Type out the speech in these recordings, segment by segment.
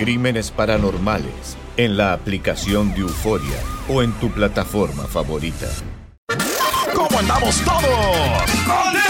Crímenes Paranormales en la aplicación de Euforia o en tu plataforma favorita. ¿Cómo andamos todos?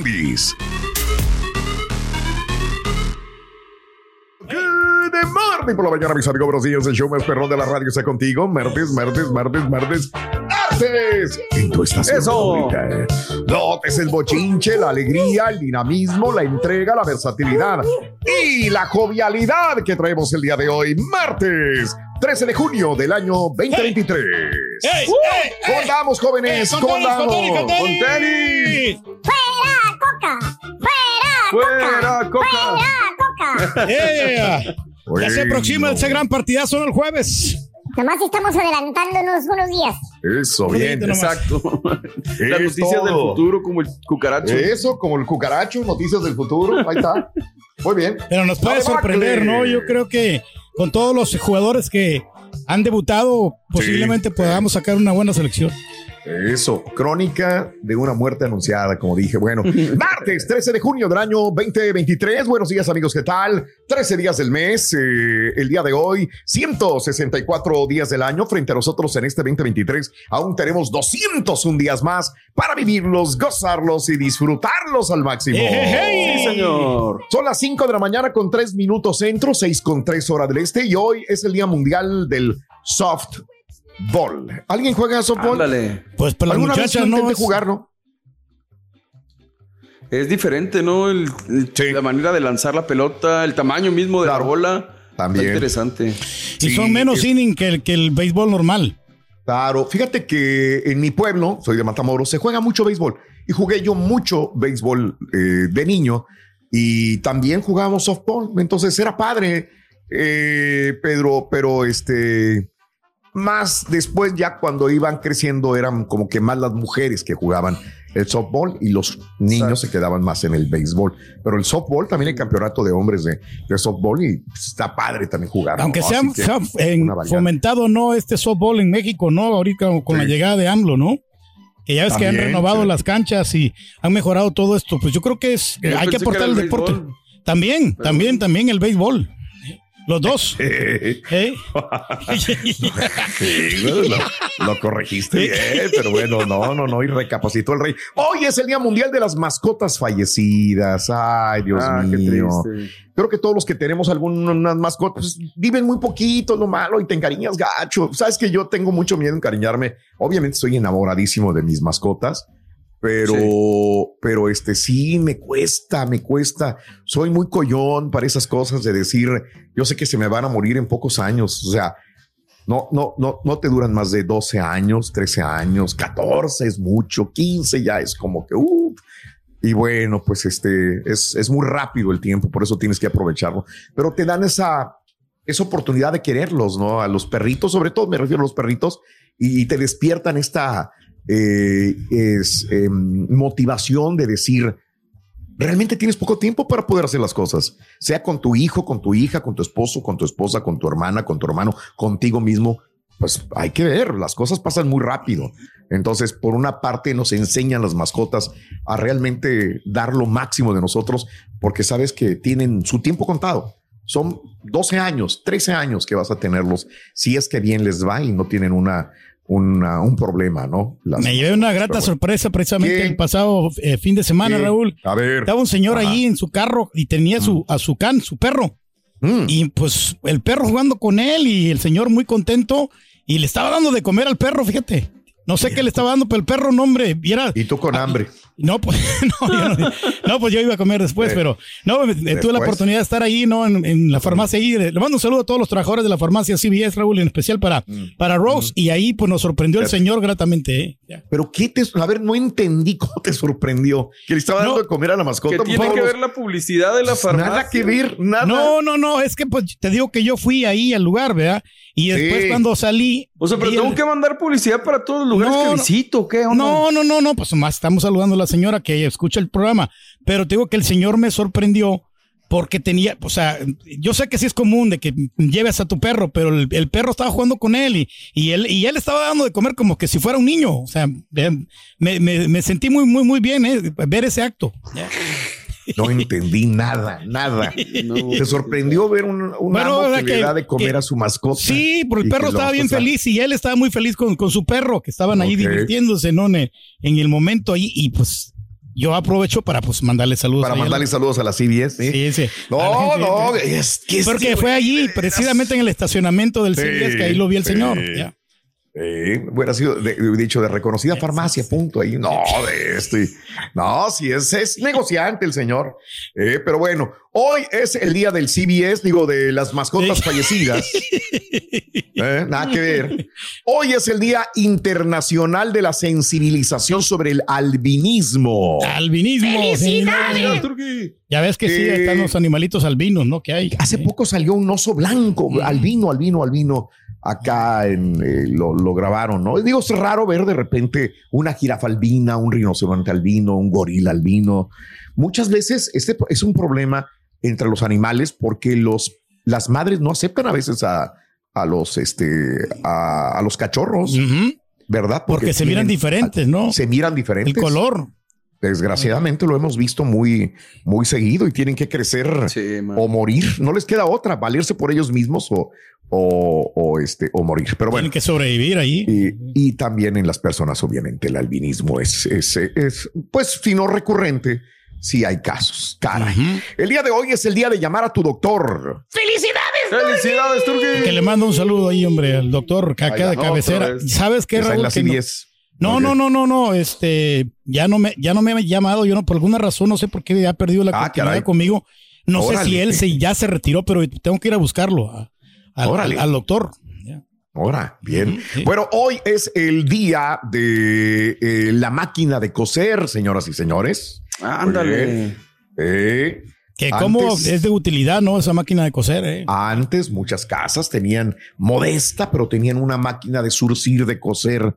Good morning por la mañana, mis amigos. Buenos días. El show más perrón de la radio está contigo. Martes, martes, martes, martes. ¡Martes! En tu estación Eso. favorita, ¿eh? Notes el bochinche, la alegría, el dinamismo, la entrega, la versatilidad y la jovialidad que traemos el día de hoy, martes 13 de junio del año 2023. ¡Ey! ¡Ey! ¿Cómo ey! andamos, jóvenes? ¡Con ¿Cómo tenis, con tenis, con tenis! ¡Con tenis! ¡Fuera, Coca! ¡Fuera, ¡Fuera, Coca! ¡Fuera, Coca! Ya se aproxima ese gran partidazo el jueves. Nomás estamos adelantándonos unos días. Eso, bien. nomás. Exacto. Las noticias del futuro, como el cucaracho. Eso, como el cucaracho, noticias del futuro. Ahí está. Muy bien. Pero nos puede sorprender. ¿no? Yo creo que con todos los jugadores que han debutado, posiblemente podamos sacar una buena selección. Eso, crónica de una muerte anunciada, como dije. Bueno, martes 13 de junio del año 2023. Buenos días, amigos, ¿qué tal? 13 días del mes, eh, el día de hoy, 164 días del año. Frente a nosotros en este 2023, aún tenemos 201 días más para vivirlos, gozarlos y disfrutarlos al máximo. Sí, señor. Son las 5 de la mañana con 3 minutos centro, 6 con 3 horas del este y hoy es el Día Mundial del Softball. ¿Alguien juega softball? Ándale. Pues para las ¿Alguna vez ¿no? intenté Es- jugar, no? Es diferente, ¿no? El- el- Sí. La manera de lanzar la pelota, el tamaño mismo de Claro. la bola. También. Está interesante. Y Sí, son menos es- inning que el, que el béisbol normal. Claro, fíjate que en mi pueblo, soy de Matamoros, se juega mucho béisbol y jugué yo mucho béisbol eh, de niño y también jugábamos softball. Entonces era padre, eh, Pedro, pero este, más después ya cuando iban creciendo eran como que más las mujeres que jugaban el softball y los niños se quedaban más en el béisbol. Pero el softball también hay campeonato de hombres de, de softball y pues, está padre también jugar. Aunque ¿no? se ha, Así que se ha, en- una variedad. fomentado, ¿no? Este softball en México, ¿no? Ahorita con la llegada de AMLO, ¿no? Que ya ves que han renovado sí. las canchas y han mejorado todo esto. Pues yo creo que es, Yo hay que aportar el el deporte. También, Pero- también, también el béisbol. Los dos. Eh, ¿eh? Sí, lo, lo corregiste bien, pero bueno, no, no, no, y recapacitó el rey. Hoy es el Día Mundial de las Mascotas Fallecidas. Ay, Dios ah, qué mío. triste. Creo que todos los que tenemos algunas mascotas pues, viven muy poquito, lo malo, y te encariñas gacho. Sabes que yo tengo mucho miedo en encariñarme. Obviamente estoy enamoradísimo de mis mascotas, pero, pero este sí me cuesta, me cuesta. Soy muy collón para esas cosas de decir, yo sé que se me van a morir en pocos años. O sea, No, no, no, no te duran más de 12 años, 13 años, 14 es mucho, 15 ya es como que, y bueno, pues este es, es muy rápido el tiempo, por eso tienes que aprovecharlo. Pero te dan esa, esa oportunidad de quererlos, ¿no? A los perritos, sobre todo me refiero a los perritos, y te despiertan esta eh, es, eh, motivación de decir, realmente tienes poco tiempo para poder hacer las cosas, sea con tu hijo, con tu hija, con tu esposo, con tu esposa, con tu hermana, con tu hermano, contigo mismo. Pues hay que ver, las cosas pasan muy rápido. Entonces, por una parte, nos enseñan las mascotas a realmente dar lo máximo de nosotros, porque sabes que tienen su tiempo contado. Son 12 años, 13 años que vas a tenerlos, si es que bien les va y no tienen una, una, un problema, ¿no? Las Me llevé una grata sorpresa precisamente el pasado eh, fin de semana, ¿Qué? Raúl. A ver. Estaba un señor Ajá. allí en su carro y tenía su, a su can, su perro. Mm. Y pues el perro jugando con él y el señor muy contento y le estaba dando de comer al perro, fíjate. No sé qué le estaba dando, pero el perro, no, hombre, viera. Y tú con hambre. No, pues, no, yo no, no, pues yo iba a comer después, Eh, pero no, me- tuve la oportunidad de estar ahí, ¿no? En, en la farmacia ahí. Le mando un saludo a todos los trabajadores de la farmacia CBS, Raúl, en especial para, Mm. para Rose. Y ahí, pues nos sorprendió el señor gratamente, ¿eh? Pero qué te, a ver, no entendí cómo te sorprendió que le estaba dando No. de comer a la mascota. ¿Qué tiene que los- ver la publicidad de la farmacia? Nada que ver, nada. No, no, no, es que pues te digo que yo fui ahí al lugar, ¿verdad? Y después Sí. cuando salí. O sea, pero tengo el- que mandar publicidad para todos los lugares No, que no. visito, ¿qué onda? No, no, no, no, pues más estamos saludando a la señora que escucha el programa, pero te digo que el señor me sorprendió porque tenía, o sea, yo sé que sí es común de que lleves a tu perro, pero el, el perro estaba jugando con él y, y él y él estaba dando de comer como que si fuera un niño, o sea, me, me- me sentí muy, muy, muy bien, ¿eh? ver ese acto. No entendí nada, nada. Te sorprendió ver un, un Bueno, amo o sea que, le da de comer que- a su mascota. Sí, porque el perro estaba bien feliz y él estaba muy feliz con, con su perro, que estaban ahí Ok. divirtiéndose, ¿no? En el, en el momento ahí, y pues yo aprovecho para pues mandarle saludos. Para ahí la- mandarle saludos a la CBS. ¿sí? Sí, sí. No, no, es que Porque que, fue allí, precisamente en el estacionamiento del Sí, CBS, que ahí lo vi el sí. señor. Ya. Eh, hubiera sido de- de- dicho de reconocida farmacia, punto ahí. No, de esto. y- No, si es, es negociante el señor. Eh, pero bueno, hoy es el día del CBS, digo, de las mascotas fallecidas. Eh, nada que ver. Hoy es el Día Internacional de la Sensibilización sobre el albinismo. Albinismo. Ya ves que sí, Eh, están los animalitos albinos, ¿no? Que hay. Hace poco salió un oso blanco, albino, albino, albino. Acá en, eh, lo, lo grabaron, ¿no? Digo, es raro ver de repente una jirafa albina, un rinoceronte albino, un gorila albino. Muchas veces este es un problema entre los animales porque los, las madres no aceptan a veces a, a los, este, a, a los cachorros, ¿verdad? Porque se miran diferentes, ¿no? Se miran diferentes. El color. Desgraciadamente lo hemos visto muy, muy seguido y tienen que crecer Sí, o morir. No les queda otra, valerse por ellos mismos o, o, o, este, o morir. Pero bueno, Tienen que sobrevivir ahí. y, y también en las personas, obviamente, el albinismo es, es, es pues, si no recurrente, sí hay casos. Caray. El día de hoy es el día de llamar a tu doctor. ¡Felicidades, Turqui! Que le mando un saludo ahí, hombre, al doctor va, de cabecera. ¿Sabes qué, Raúl? la Que no-. No, no, no, no, no, este, ya no me, ya no me ha llamado, yo no, por alguna razón, no sé por qué ha perdido la Ah, continuidad caray. conmigo. No sé si él se, ya se retiró, pero tengo que ir a buscarlo a- al- Órale. al, al doctor. Ahora, bien. Sí. Bueno, hoy es el día de eh, la máquina de coser, señoras y señores. Ándale. Eh, Que como es de utilidad, ¿no? Esa máquina de coser, ¿eh? Antes muchas casas tenían modesta, pero tenían una máquina de surcir, de coser,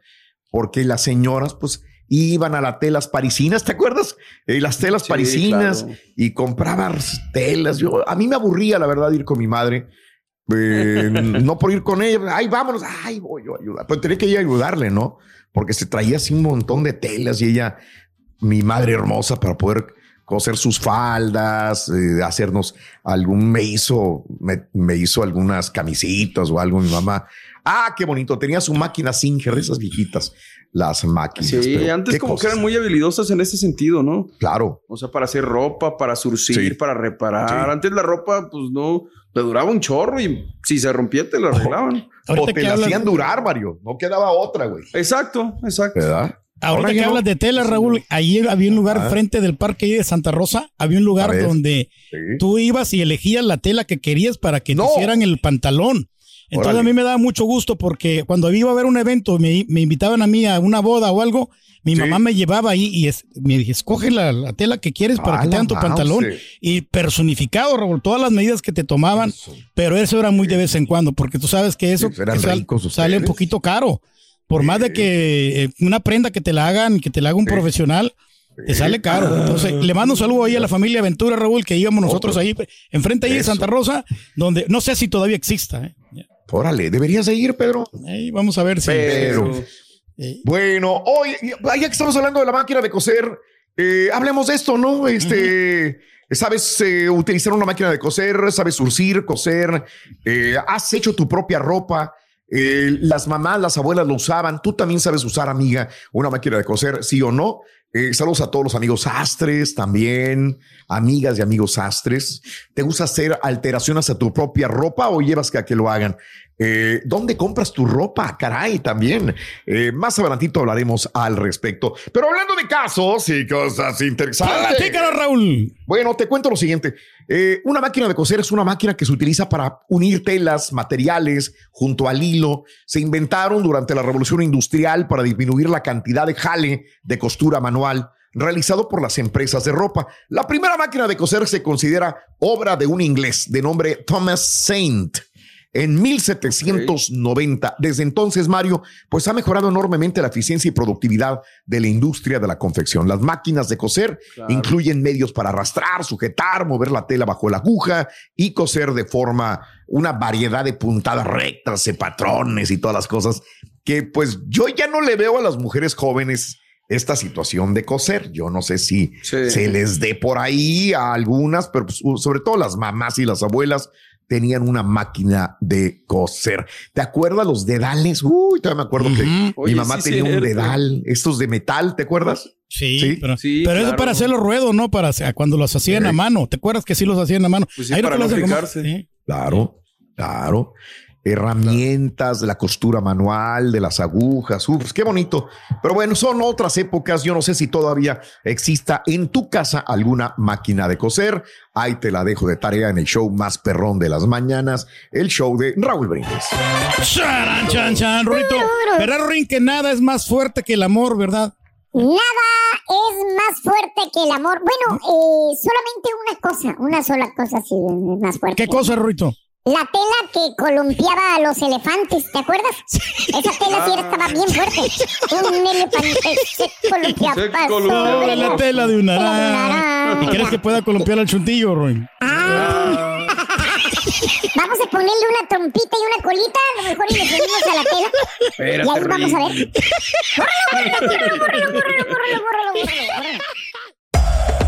porque las señoras pues iban a las telas parisinas, ¿te acuerdas? Eh, las telas Sí, parisinas claro. y compraban telas. Yo, a mí me aburría, la verdad, ir con mi madre. Eh, no por ir con ella, ay, vámonos, ay, voy yo a ayudar. Pero tenía que ir a ayudarle, ¿no? Porque se traía así un montón de telas y ella, mi madre hermosa, para poder coser sus faldas, eh, hacernos algún, me hizo, me, me hizo algunas camisitas o algo, mi mamá. Ah, qué bonito. Tenía su máquina Singer, esas viejitas, las máquinas. Sí, pero antes como que eran muy habilidosas en ese sentido, ¿no? Claro. O sea, para hacer ropa, para surcir, Sí. para reparar. Sí. Antes la ropa, pues no, le duraba un chorro y si se rompía te la arreglaban. O te la hablas- hacían durar, Mario. No quedaba otra, güey. Exacto, exacto. ¿Verdad? Ahorita Ahora que no. hablas de tela, Raúl, ayer había un lugar Ah. frente del parque de Santa Rosa, había un lugar ver. donde Sí. tú ibas y elegías la tela que querías para que No. te hicieran el pantalón. Entonces Órale. a mí me daba mucho gusto porque cuando iba a haber un evento, me, me invitaban a mí a una boda o algo, mi mamá me llevaba ahí y es- me dije, escoge la, la tela que quieres para Ah, que te hagan tu pantalón. mouse. Y personificado, Raúl, todas las medidas que te tomaban, pero eso era muy de vez en cuando, porque tú sabes que eso Sí, ricos sale un poquito caro. Por más de que eh, una prenda que te la hagan, que te la haga un profesional, te sale caro. Entonces, le mando un saludo ahí a la familia Aventura, Raúl, que íbamos nosotros ahí, enfrente ahí de. Santa Rosa, donde no sé si todavía exista. ¿eh? Órale, deberías de ir, Pedro. Ahí vamos a ver si. Pero, bueno, hoy, ya que estamos hablando de la máquina de coser, eh, hablemos de esto, ¿no? Este, sabes eh, utilizar una máquina de coser, sabes surcir, coser, eh, has hecho tu propia ropa. Eh, las mamás, las abuelas lo usaban. Tú también sabes usar, amiga, una máquina de coser, sí o no. Eh, saludos a todos los amigos sastres también, amigas y amigos sastres. ¿Te gusta hacer alteraciones a tu propia ropa o llevas que a que lo hagan? Eh, ¿Dónde compras tu ropa? Caray, también. Más adelantito hablaremos al respecto. Pero hablando de casos y cosas interesantes. Platícanos, Raúl. Bueno, te cuento lo siguiente. Eh, una máquina de coser es una máquina que se utiliza para unir telas, materiales junto al hilo. Se inventaron durante la revolución industrial para disminuir la cantidad de jale de costura manual realizado por las empresas de ropa. La primera máquina de coser se considera obra de un inglés de nombre Thomas Saint en 1790. Desde entonces, Mario, pues ha mejorado enormemente la eficiencia y productividad de la industria de la confección. Las máquinas de coser Claro. incluyen medios para arrastrar, sujetar, mover la tela bajo la aguja y coser de forma una variedad de puntadas rectas, de patrones y todas las cosas que pues yo ya no le veo a las mujeres jóvenes esta situación de coser. Yo no sé si se les dé por ahí a algunas, pero pues, sobre todo las mamás y las abuelas tenían una máquina de coser. ¿Te acuerdas los dedales? Uy, todavía me acuerdo que Oye, mi mamá sí, tenía un cierto. dedal, estos de metal, ¿te acuerdas? Sí, pero, Sí, pero eso claro. para hacer los ruedos, ¿no? Para cuando los hacían a mano. ¿Te acuerdas que sí los hacían a mano? Pues sí, Ahí para no. Claro, claro. Herramientas de la costura manual, de las agujas. Uf, qué bonito. Pero bueno, son otras épocas. Yo no sé si todavía exista en tu casa alguna máquina de coser. Ahí te la dejo de tarea en el show más perrón de las mañanas, el show de Raúl Brindis. Charan, chan, chan, Rorito. ¿Verdad, Rorín, que nada es más fuerte que el amor, verdad? Nada es más fuerte que el amor. Bueno, eh, solamente una cosa, una sola cosa sí es más fuerte. ¿Qué cosa, Rorito? La tela que columpiaba a los elefantes, ¿te acuerdas? Esa tela sí estaba bien fuerte. Un elefante se columpiaba sobre la tela de una araña. ¿Y crees que pueda columpiar al chuntillo, Rorín? Vamos a ponerle una trompita y una colita, a lo mejor y le subimos a la tela. Espérate, y ahí vamos a ver. Bórralo, bórralo, bórralo, bórralo, bórralo, bórralo.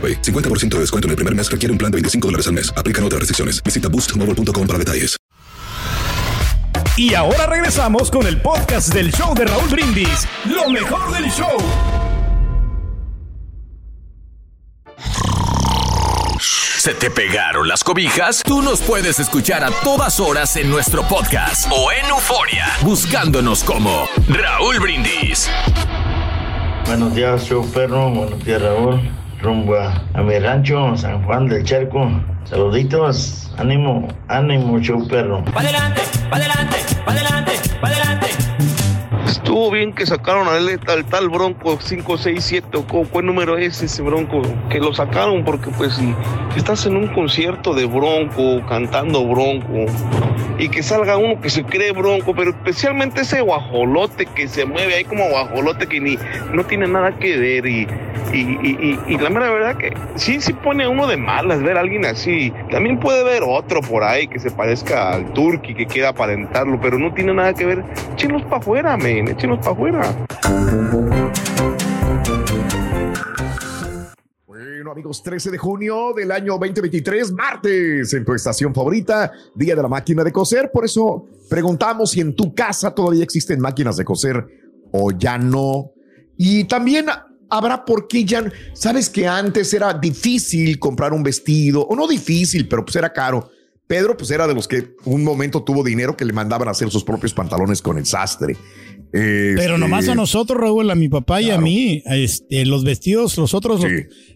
AroPay. 50% de descuento en el primer mes requiere un plan de 25 dólares al mes. Aplican otras restricciones. Visita boostmobile.com para detalles. Y ahora regresamos con el podcast del show de Raúl Brindis. Lo mejor del show. ¿Se te pegaron las cobijas? Tú nos puedes escuchar a todas horas en nuestro podcast o en Euforia, buscándonos como Raúl Brindis. Buenos días, show perro. Buenos días, Raúl. Rumbo a, mi rancho, San Juan del Charco. Saluditos. Ánimo, ánimo, show perro. Pa' adelante, pa' adelante, pa' adelante, pa' adelante. Estuvo bien que sacaron al, al tal Bronco 567 o cuál número es ese Bronco, que lo sacaron porque pues si estás en un concierto de Bronco, cantando Bronco, y que salga uno que se cree Bronco, pero especialmente ese guajolote que se mueve ahí como guajolote que ni no tiene nada que ver y, y, la mera verdad que sí, sí pone a uno de malas ver a alguien así. También puede ver otro por ahí que se parezca al Turki que quiera aparentarlo, pero no tiene nada que ver. Échenlos para afuera, men, échenlos para afuera. Bueno, amigos, 13 de junio del año 2023, martes, en tu estación favorita, Día de la Máquina de Coser. Por eso preguntamos si en tu casa todavía existen máquinas de coser o ya no. Y también habrá por qué ya. Sabes que antes era difícil comprar un vestido, o no difícil, pero pues era caro. Pedro, pues era de los que un momento tuvo dinero que le mandaban a hacer sus propios pantalones con el sastre. Pero Este, nomás a nosotros, Raúl, a mi papá y a mí, este, los vestidos, los otros, los,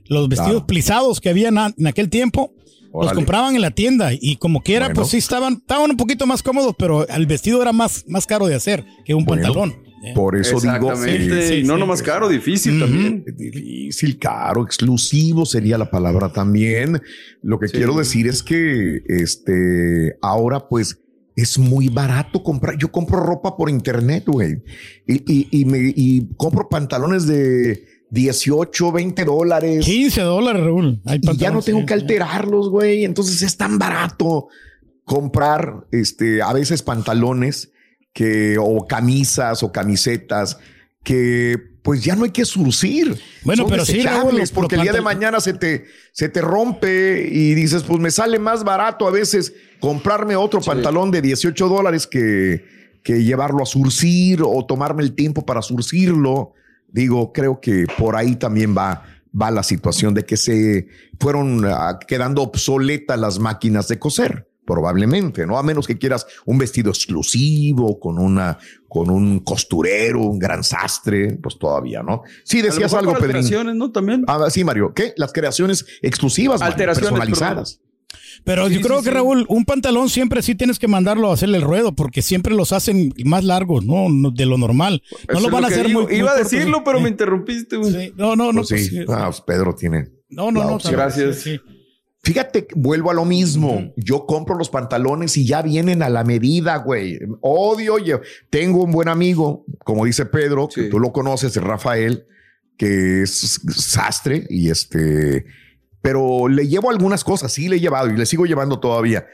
los vestidos claro. plisados que habían a- en aquel tiempo, los compraban en la tienda y como quiera, Bueno. pues sí estaban, estaban un poquito más cómodos, pero el vestido era más, más caro de hacer que un Bueno, pantalón. Por eso digo. Exactamente. sí, y no sí, nomás sí. caro, difícil también. Difícil, caro, exclusivo sería la palabra también. Lo que quiero decir es que este ahora pues es muy barato comprar. Yo compro ropa por internet, güey. Y, y, y me y compro pantalones de 18, 20 dólares. 15 dólares, Raúl. Hay Y ya no tengo que alterarlos, güey. Entonces es tan barato comprar este a veces pantalones que o camisas o camisetas que pues ya no hay que surcir. Bueno, Son pero sí, Raúl, porque el día de mañana se te se te rompe y dices, pues me sale más barato a veces comprarme otro pantalón de 18 dólares que que llevarlo a surcir o tomarme el tiempo para surcirlo. Digo, creo que por ahí también va va la situación de que se fueron ah, quedando obsoletas las máquinas de coser. Probablemente, ¿no? A menos que quieras un vestido exclusivo con una, con un costurero, un gran sastre, pues todavía, ¿no? Sí, decías algo, Pedrín. alteraciones, ¿no? También. Ah, sí, Mario. ¿Qué? Las creaciones exclusivas, Mario, personalizadas. Pero yo creo que Raúl, un pantalón siempre sí tienes que mandarlo a hacerle el ruedo porque siempre los hacen más largos, ¿no? No, De lo normal. No Eso lo van lo a hacer digo. muy, muy Iba a decirlo, ¿eh? pero me Eh, interrumpiste, güey. No, no, no. Pues sí. pues, Ah, pues Pedro tiene. No, no, no. Gracias. Fíjate, vuelvo a lo mismo. Yo compro los pantalones y ya vienen a la medida, güey. Odio, oye, tengo un buen amigo, como dice Pedro, que tú lo conoces, Rafael, que es sastre y este, pero le llevo algunas cosas, sí le he llevado y le sigo llevando todavía.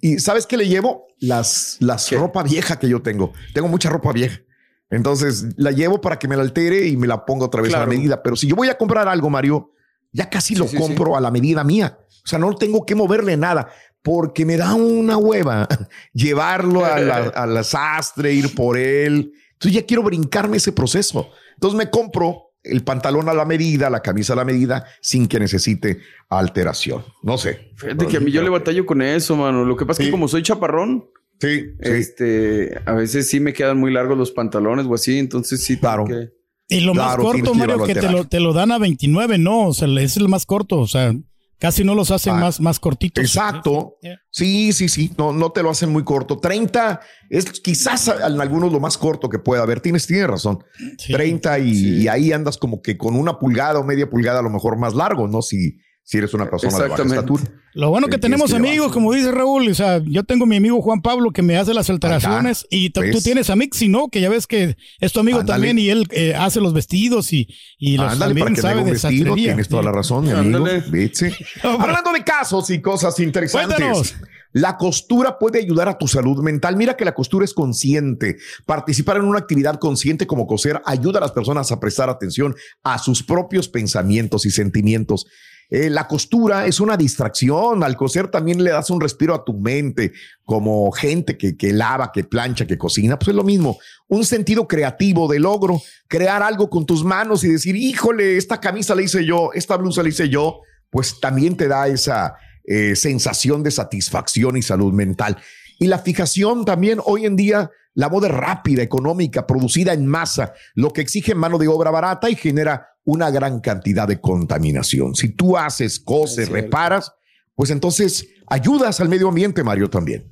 ¿Y sabes qué le llevo? Las, las ropa vieja que yo tengo. Tengo mucha ropa vieja. Entonces la llevo para que me la altere y me la ponga otra vez a la medida. Pero si yo voy a comprar algo, Mario, ya casi lo sí, compro a la medida mía. O sea, no tengo que moverle nada porque me da una hueva llevarlo a la, a la sastre, ir por él. Entonces ya quiero brincarme ese proceso. Entonces me compro el pantalón a la medida, la camisa a la medida, sin que necesite alteración. No sé. Fíjate que a mí yo le batallo con eso, mano. Lo que pasa es que como soy chaparrón, sí, este, a veces sí me quedan muy largos los pantalones o así, entonces sí. Claro. Que... Y lo más corto, Mario, que te lo, te lo dan a 29, no, o sea, es el más corto, o sea, casi no los hacen Ah, más, más cortitos. Exacto. Sí, sí, sí. No, no te lo hacen muy corto. 30 es quizás en algunos lo más corto que pueda haber. Tienes, tienes razón. 30 y, y ahí andas como que con una pulgada o media pulgada a lo mejor más largo, ¿no? Si, si eres una persona de baja estatura. Lo bueno que Tienes tenemos que amigos, como dice Raúl, o sea, yo tengo mi amigo Juan Pablo que me hace las alteraciones y t- tú tienes a Mixi, ¿no? Que ya ves que es tu amigo también y él eh, hace los vestidos y, y los Ándale, también para que sabe de vestido. Tienes toda la razón, mi amigo. Hablando de casos y cosas interesantes. Cuéntanos. La costura puede ayudar a tu salud mental. Mira que la costura es consciente. Participar en una actividad consciente como coser ayuda a las personas a prestar atención a sus propios pensamientos y sentimientos. Eh, la costura es una distracción. Al coser también le das un respiro a tu mente, como gente que, que lava, que plancha, que cocina. Pues es lo mismo. Un sentido creativo de logro, crear algo con tus manos y decir, híjole, esta camisa la hice yo, esta blusa la hice yo, pues también te da esa eh, sensación de satisfacción y salud mental. Y la fijación también hoy en día, la moda rápida, económica, producida en masa, lo que exige mano de obra barata y genera una gran cantidad de contaminación. Si tú haces, coses, reparas, pues entonces ayudas al medio ambiente, Mario, también.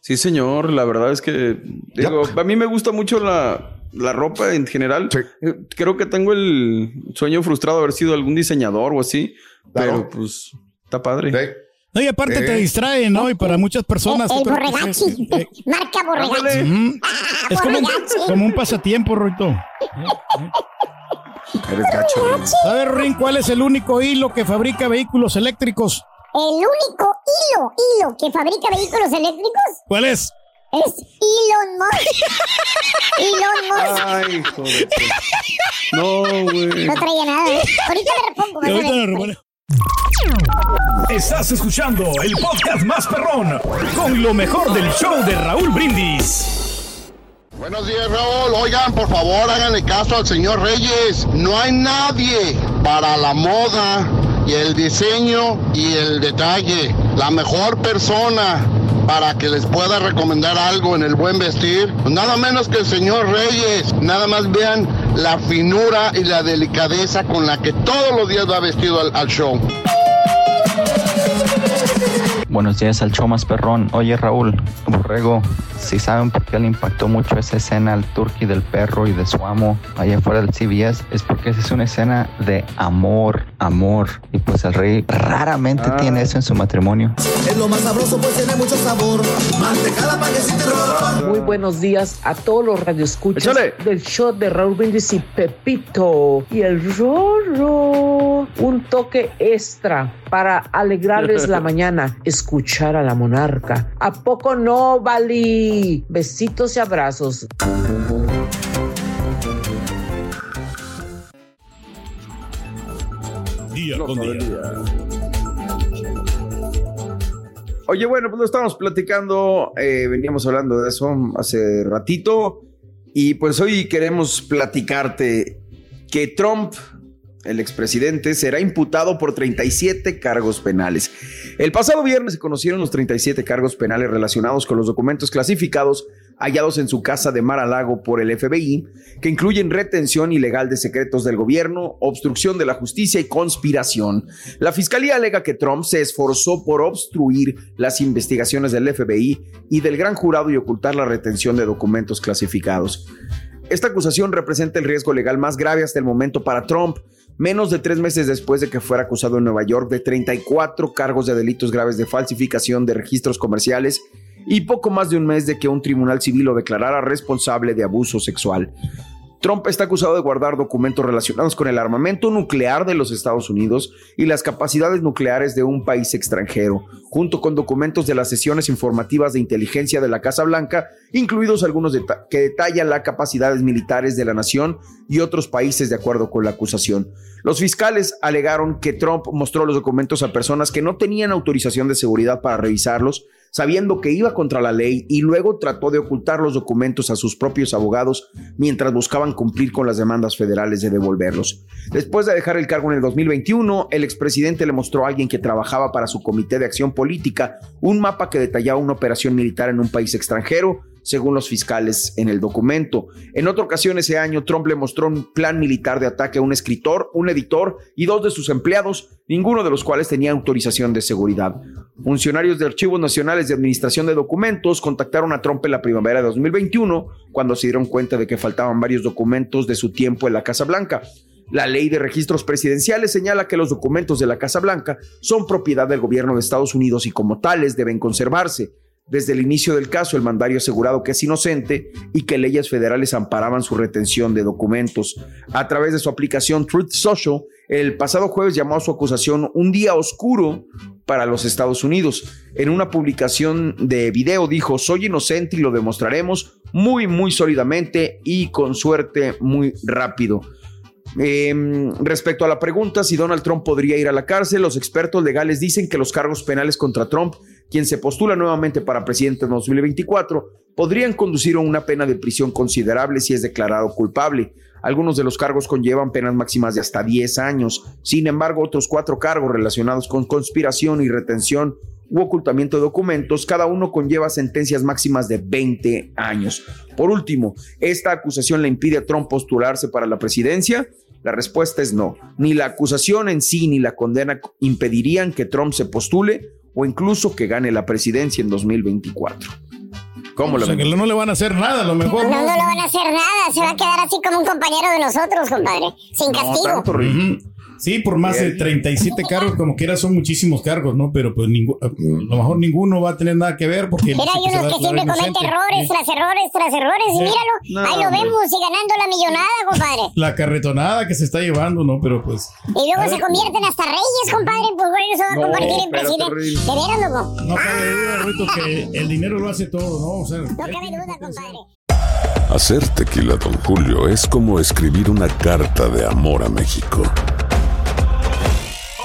Sí, señor. La verdad es que digo, a mí me gusta mucho la, la ropa en general. Eh, Creo que tengo el sueño frustrado de haber sido algún diseñador o así. Pero pues está padre. No, y aparte Eh. te distrae, ¿no? Y para muchas personas. El que- borregachi. Marca borregachi. Ujú. Es como, un- como un pasatiempo, Roito. Eres gacho. A ver, Rin, ¿cuál es el único hilo que fabrica vehículos eléctricos? El único hilo, hilo que fabrica vehículos eléctricos ¿Cuál es? es Elon Musk. Elon Musk. Ay, joder. No, güey. No traía nada, ¿eh? Ahorita le repongo. Ahorita le repongo. Estás escuchando el podcast más perrón con lo mejor del show de Raúl Brindis. Buenos días, Raúl. Oigan, por favor, háganle caso al señor Reyes. No hay nadie para la moda y el diseño y el detalle. La mejor persona para que les pueda recomendar algo en el buen vestir. Nada menos que el señor Reyes. Nada más vean la finura y la delicadeza con la que todos los días va vestido al, show. Buenos días al show perrón. Oye Raúl, Borrego, si saben por qué le impactó mucho esa escena al turqui del perro y de su amo allá afuera del CBS, es porque esa es una escena de amor, amor. Y pues el rey raramente Ah. tiene eso en su matrimonio. Es lo más sabroso, pues tiene mucho sabor. Mantecada, y. Muy buenos días a todos los radioescuchas del show de Raúl Brindis y Pepito y el Rorro. Un toque extra para alegrarles la mañana, escuchar a la monarca. ¿A poco no, Bali? Besitos y abrazos. Día con Oye, bueno, pues lo estábamos platicando, eh, veníamos hablando de eso hace ratito y pues hoy queremos platicarte que Trump, el expresidente, será imputado por 37 cargos penales. El pasado viernes se conocieron los 37 cargos penales relacionados con los documentos clasificados hallados en su casa de Mar-a-Lago por el FBI, que incluyen retención ilegal de secretos del gobierno, obstrucción de la justicia y conspiración. La fiscalía alega que Trump se esforzó por obstruir las investigaciones del FBI y del gran jurado y ocultar la retención de documentos clasificados. Esta acusación representa el riesgo legal más grave hasta el momento para Trump, menos de tres meses después de que fuera acusado en Nueva York de 34 cargos de delitos graves de falsificación de registros comerciales y poco más de un mes de que un tribunal civil lo declarara responsable de abuso sexual. Trump está acusado de guardar documentos relacionados con el armamento nuclear de los Estados Unidos y las capacidades nucleares de un país extranjero, junto con documentos de las sesiones informativas de inteligencia de la Casa Blanca, incluidos algunos que detallan las capacidades militares de la nación y otros países de acuerdo con la acusación. Los fiscales alegaron que Trump mostró los documentos a personas que no tenían autorización de seguridad para revisarlos, sabiendo que iba contra la ley y luego trató de ocultar los documentos a sus propios abogados mientras buscaban cumplir con las demandas federales de devolverlos. Después de dejar el cargo en el 2021, el expresidente le mostró a alguien que trabajaba para su comité de acción política un mapa que detallaba una operación militar en un país extranjero, según los fiscales en el documento. En otra ocasión ese año, Trump le mostró un plan militar de ataque a un escritor, un editor y dos de sus empleados, ninguno de los cuales tenía autorización de seguridad. Funcionarios de Archivos Nacionales de Administración de Documentos contactaron a Trump en la primavera de 2021 cuando se dieron cuenta de que faltaban varios documentos de su tiempo en la Casa Blanca. La ley de registros presidenciales señala que los documentos de la Casa Blanca son propiedad del gobierno de Estados Unidos y como tales deben conservarse. Desde el inicio del caso, el mandario asegurado que es inocente y que leyes federales amparaban su retención de documentos. A través de su aplicación Truth Social, el pasado jueves llamó a su acusación un día oscuro para los Estados Unidos. En una publicación de video dijo, soy inocente y lo demostraremos muy, muy sólidamente y con suerte muy rápido. Eh, respecto a la pregunta si Donald Trump podría ir a la cárcel, los expertos legales dicen que los cargos penales contra Trump, quien se postula nuevamente para presidente en 2024, podrían conducir a una pena de prisión considerable si es declarado culpable. Algunos de los cargos conllevan penas máximas de hasta 10 años. Sin embargo, otros cuatro cargos relacionados con conspiración y retención u ocultamiento de documentos, cada uno conlleva sentencias máximas de 20 años. Por último, ¿esta acusación le impide a Trump postularse para la presidencia? La respuesta es no. Ni la acusación en sí ni la condena impedirían que Trump se postule o incluso que gane la presidencia en 2024. ¿Cómo O sea, que no le van a hacer nada, a lo mejor. No, no le van a hacer nada, se va a quedar así como un compañero de nosotros, compadre, sin castigo. Ujú. Sí, por más de 37 cargos, como quiera, son muchísimos cargos, ¿no? Pero pues a lo mejor ninguno va a tener nada que ver porque... Mira, hay unos que siempre cometen errores tras errores tras errores, y míralo, No, ahí lo hombre. vemos y ganando la millonada, compadre. La carretonada que se está llevando, ¿no? Pero pues... Y luego se ver, convierten hasta reyes, compadre, pues por eso va a No, el pero presidente. De veras, loco. No cabe duda, Rito, que el dinero lo hace todo, ¿no? O sea, No cabe duda, compadre. Hacer tequila, Don Julio, es como escribir una carta de amor a México.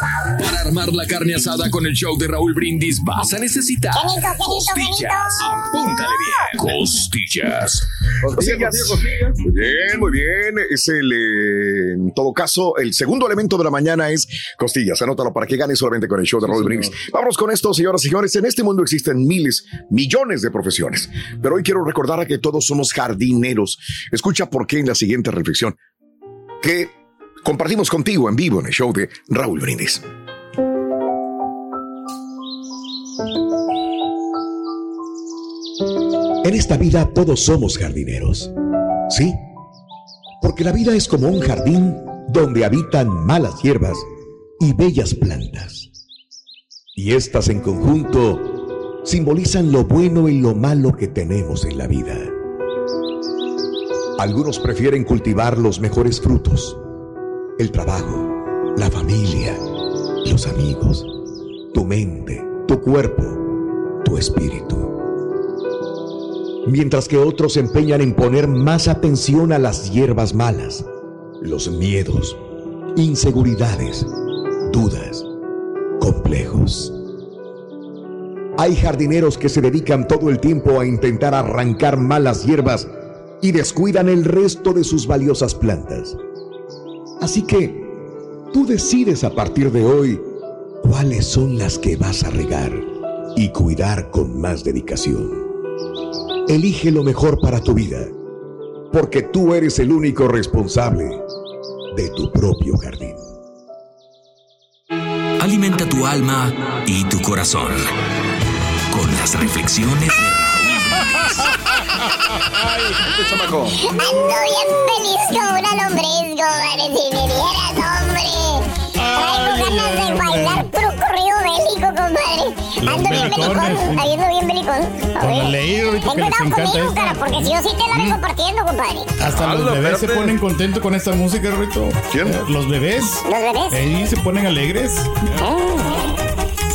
Para armar la carne asada con el show de Raúl Brindis vas a necesitar Benito, Benito, costillas. Apúntale bien. Costillas. Costillas. Muy bien, muy bien. Es el, eh, en todo caso, el segundo elemento de la mañana es costillas. Anótalo para que ganes solamente con el show de Raúl Brindis. Vámonos con esto, señoras y señores. En este mundo existen miles, millones de profesiones. Pero hoy quiero recordar a que todos somos jardineros. Escucha por qué en la siguiente reflexión que compartimos contigo en vivo en el show de Raúl Brindis. En esta vida todos somos jardineros. Sí, porque la vida es como un jardín donde habitan malas hierbas y bellas plantas. Y estas en conjunto simbolizan lo bueno y lo malo que tenemos en la vida. Algunos prefieren cultivar los mejores frutos, el trabajo, la familia, los amigos, tu mente, tu cuerpo, tu espíritu mientras que otros se empeñan en poner más atención a las hierbas malas, los miedos, inseguridades, dudas, complejos. Hay jardineros que se dedican todo el tiempo a intentar arrancar malas hierbas y descuidan el resto de sus valiosas plantas. Así que tú decides a partir de hoy cuáles son las que vas a regar y cuidar con más dedicación. Elige lo mejor para tu vida, porque tú eres el único responsable de tu propio jardín. Alimenta tu alma y tu corazón con las reflexiones Ando bien feliz como una lombriz, compadre, si me vieras, hombre. Traigo ganas de bailar puro corrido bélico, compadre. Ando bien belicón, ando bien belicón. A Con ver. el leído Ten que les cuidado encanta conmigo, cara, porque si yo sí te la vengo partiendo, compadre. Hasta los bebés se ponen contentos con esta música, Rito. ¿Quién? Eh, Los bebés. ¿Los bebés? Ahí se ponen alegres.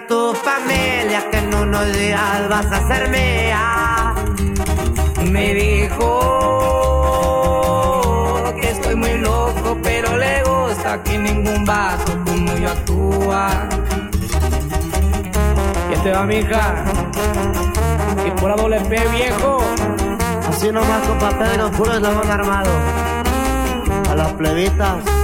tu familia, que en unos días vas a ser mía. Me dijo que estoy muy loco, pero le gusta que ningún vaso como yo actúa. Y este va, mija. Y pura doble P, viejo. Así nomás, compa Pedro, puro eslabón armado. A las plebitas.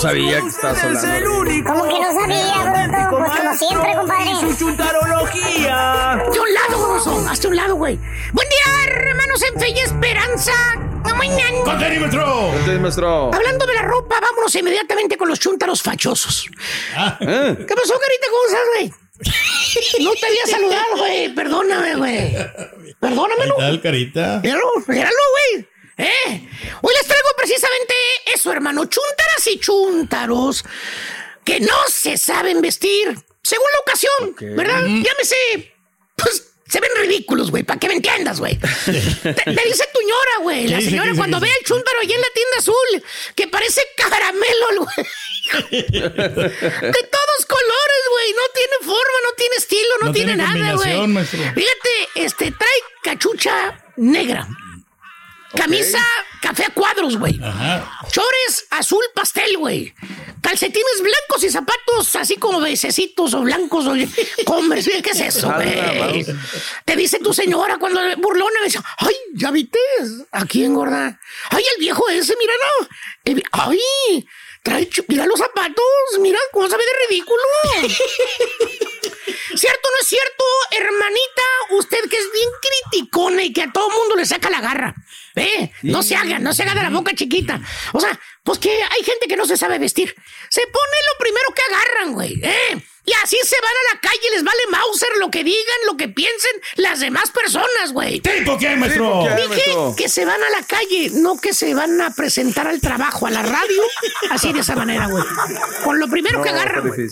Sabía que estabas es hablando. el único. ¿Cómo que no sabía, bruto? Pues como siempre, compadre. Su chuntarología. Hazte un lado, gozo. Hazte un lado, güey. Buen día, hermanos en fe y esperanza. ¡Contenímetro! Hablando de la ropa, vámonos inmediatamente con los chuntaros fachosos. ¿Eh? ¿Qué pasó, carita? ¿Cómo estás, güey? No te había saludado, güey. Perdóname, güey. Perdóname, ¿no? tal, carita? Míralo, míralo, güey. ¿Eh? Hoy les traigo precisamente eso, hermano. Chuntaras y chuntaros que no se saben vestir según la ocasión, ¿verdad? Llámese, pues se ven ridículos, güey, para que me entiendas, güey. Te, te dice tu ñora, güey. ¿Qué La dice, señora dice, cuando qué ve dice? al chúntaro allá en la tienda azul, que parece caramelo, el güey. De todos colores, güey. No tiene forma, no tiene estilo, no, No tiene, tiene nada, güey. Fíjate, este, trae cachucha negra. Camisa café a cuadros, güey. Chores azul pastel, güey. Calcetines blancos y zapatos así como bececitos o blancos o Converse. ¿Qué es eso, Ah, güey? Te dice tu señora cuando burlona me dice, ay, ya viste, aquí engorda. Ay, el viejo ese, mira, no. El Ay, trae, mira los zapatos, mira cómo se ve de ridículo. ¿Cierto o no es cierto, hermanita? Usted que es bien criticona y que a todo mundo le saca la garra. ¿Eh? No se haga, no se haga de la boca chiquita. O sea, pues que hay gente que no se sabe vestir. Se pone lo primero que agarran, güey. ¿Eh? Y así se van a la calle, les vale Mauser lo que digan, lo que piensen las demás personas, güey. ¿Tipo qué, maestro? ¿Tipo qué, Dije maestro? que se van a la calle, no que se van a presentar al trabajo, a la radio, así de esa manera, güey. Con lo primero que agarran, güey.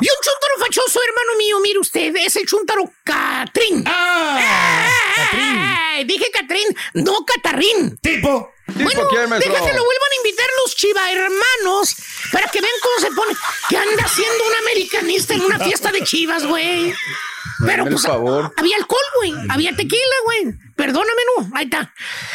Y un chúntaro fachoso, hermano mío, mire usted, es el chúntaro Catrín. ¡Ah! ¡Eh! Dije Catrín, no Catarrín. ¿Tipo? Bueno, quién, maestro? déjate lo vuelvan a invitar los chiva hermanos para que vean cómo se pone. Que anda siendo un americanista en una fiesta de chivas, güey. Pero Hazme el pues favor. había alcohol, güey. Había tequila, güey. Perdóname, no. Ahí está.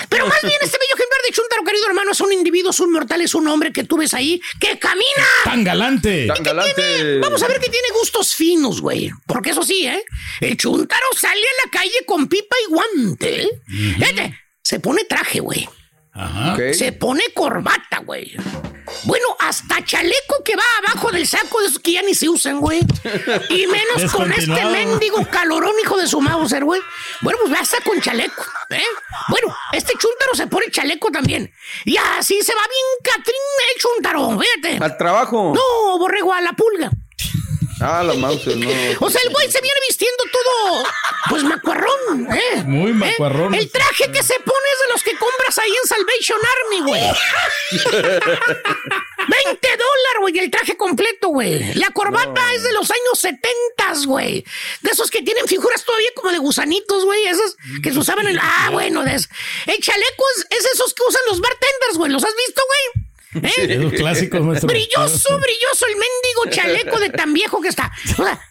Pero más bien, este bello ejemplar de Chuntaro, querido hermano, es un individuo, es un mortal, es un hombre que tú ves ahí que camina. ¡Tan galante! Tan galante. Vamos a ver que tiene gustos finos, güey. Porque eso sí, ¿eh? El chuntaro sale a la calle con pipa y guante. Fíjate, se pone traje, güey. Ajá. Se pone corbata, güey. Bueno, hasta chaleco que va abajo del saco de esos que ya ni se usan, güey. Y menos con este mendigo calorón, hijo de su Mauser, güey. Bueno, pues va hasta con chaleco, ¿eh? Bueno, este chúntaro se pone chaleco también. Y así se va bien Catrín el chúntaro, fíjate. Al trabajo. No, borrego, a la pulga. Ah, la mouse, no. O sea, el güey se viene vistiendo todo, pues macuarrón, ¿eh? Muy macuarrón. ¿Eh? El traje que se pone ahí en Salvation Army, güey. 20 dólares, güey, el traje completo, güey. La corbata es de los años 70, güey. De esos que tienen figuras todavía como de gusanitos, güey. Esos que se usaban en... Ah, bueno, de eso. El chaleco es, es esos que usan los bartenders, güey. ¿Los has visto, güey? ¿Eh? Maestro. Brilloso, brilloso el mendigo chaleco de tan viejo que está.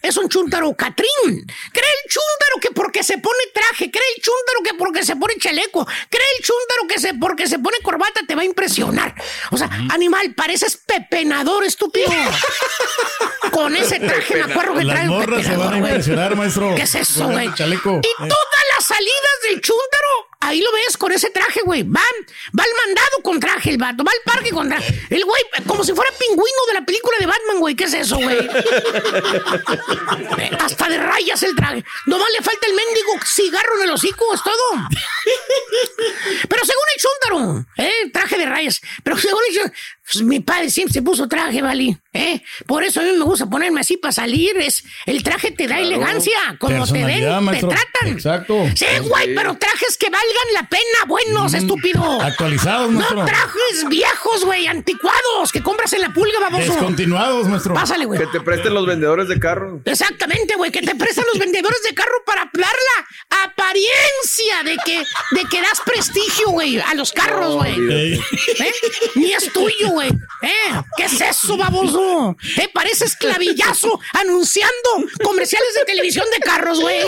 Es un chúntaro catrín. Cree el chúntaro que porque se pone traje, cree el chúntaro que porque se pone chaleco, cree el chúntaro que se porque se pone corbata te va a impresionar. O sea, animal, pareces pepenador, estúpido. Con ese traje me acuerdo que Las trae morras se van a impresionar, maestro. ¿Qué es eso, güey? chaleco. Y Eh. todas las salidas del chúntaro, ahí lo ves con ese traje, güey. Va, va al mandado con traje el vato, va al parque con traje. El güey, como si fuera pingüino de la película de Batman, güey. ¿Qué es eso, güey? Hasta de rayas el traje. Nomás le falta el mendigo cigarro en el hocico, es todo. Pero según el chúntaro, ¿eh? Traje de rayas. Pero según el pues, mi padre siempre se puso traje, ¿vale? ¿Eh? Por eso a mí me gusta ponerme así para salir. Es, el traje te da elegancia. Como te ven, te tratan. Exacto. Sí, güey, pero trajes que valgan la pena, buenos, estúpido. Actualizados, maestro. No trajes viejos, güey, anticuados, que compras en la pulga, baboso. Descontinuados, maestro. Pásale, güey. Que te presten los vendedores de carro. Exactamente, güey, que te prestan los vendedores de carro para dar la apariencia de que, de que das prestigio, güey, a los carros, güey. Ey. ¿Eh? Ni es tuyo, güey. ¿Eh? ¿Qué es eso, baboso? ¿Eh? Parece esclavillazo anunciando comerciales de televisión de carros, güey.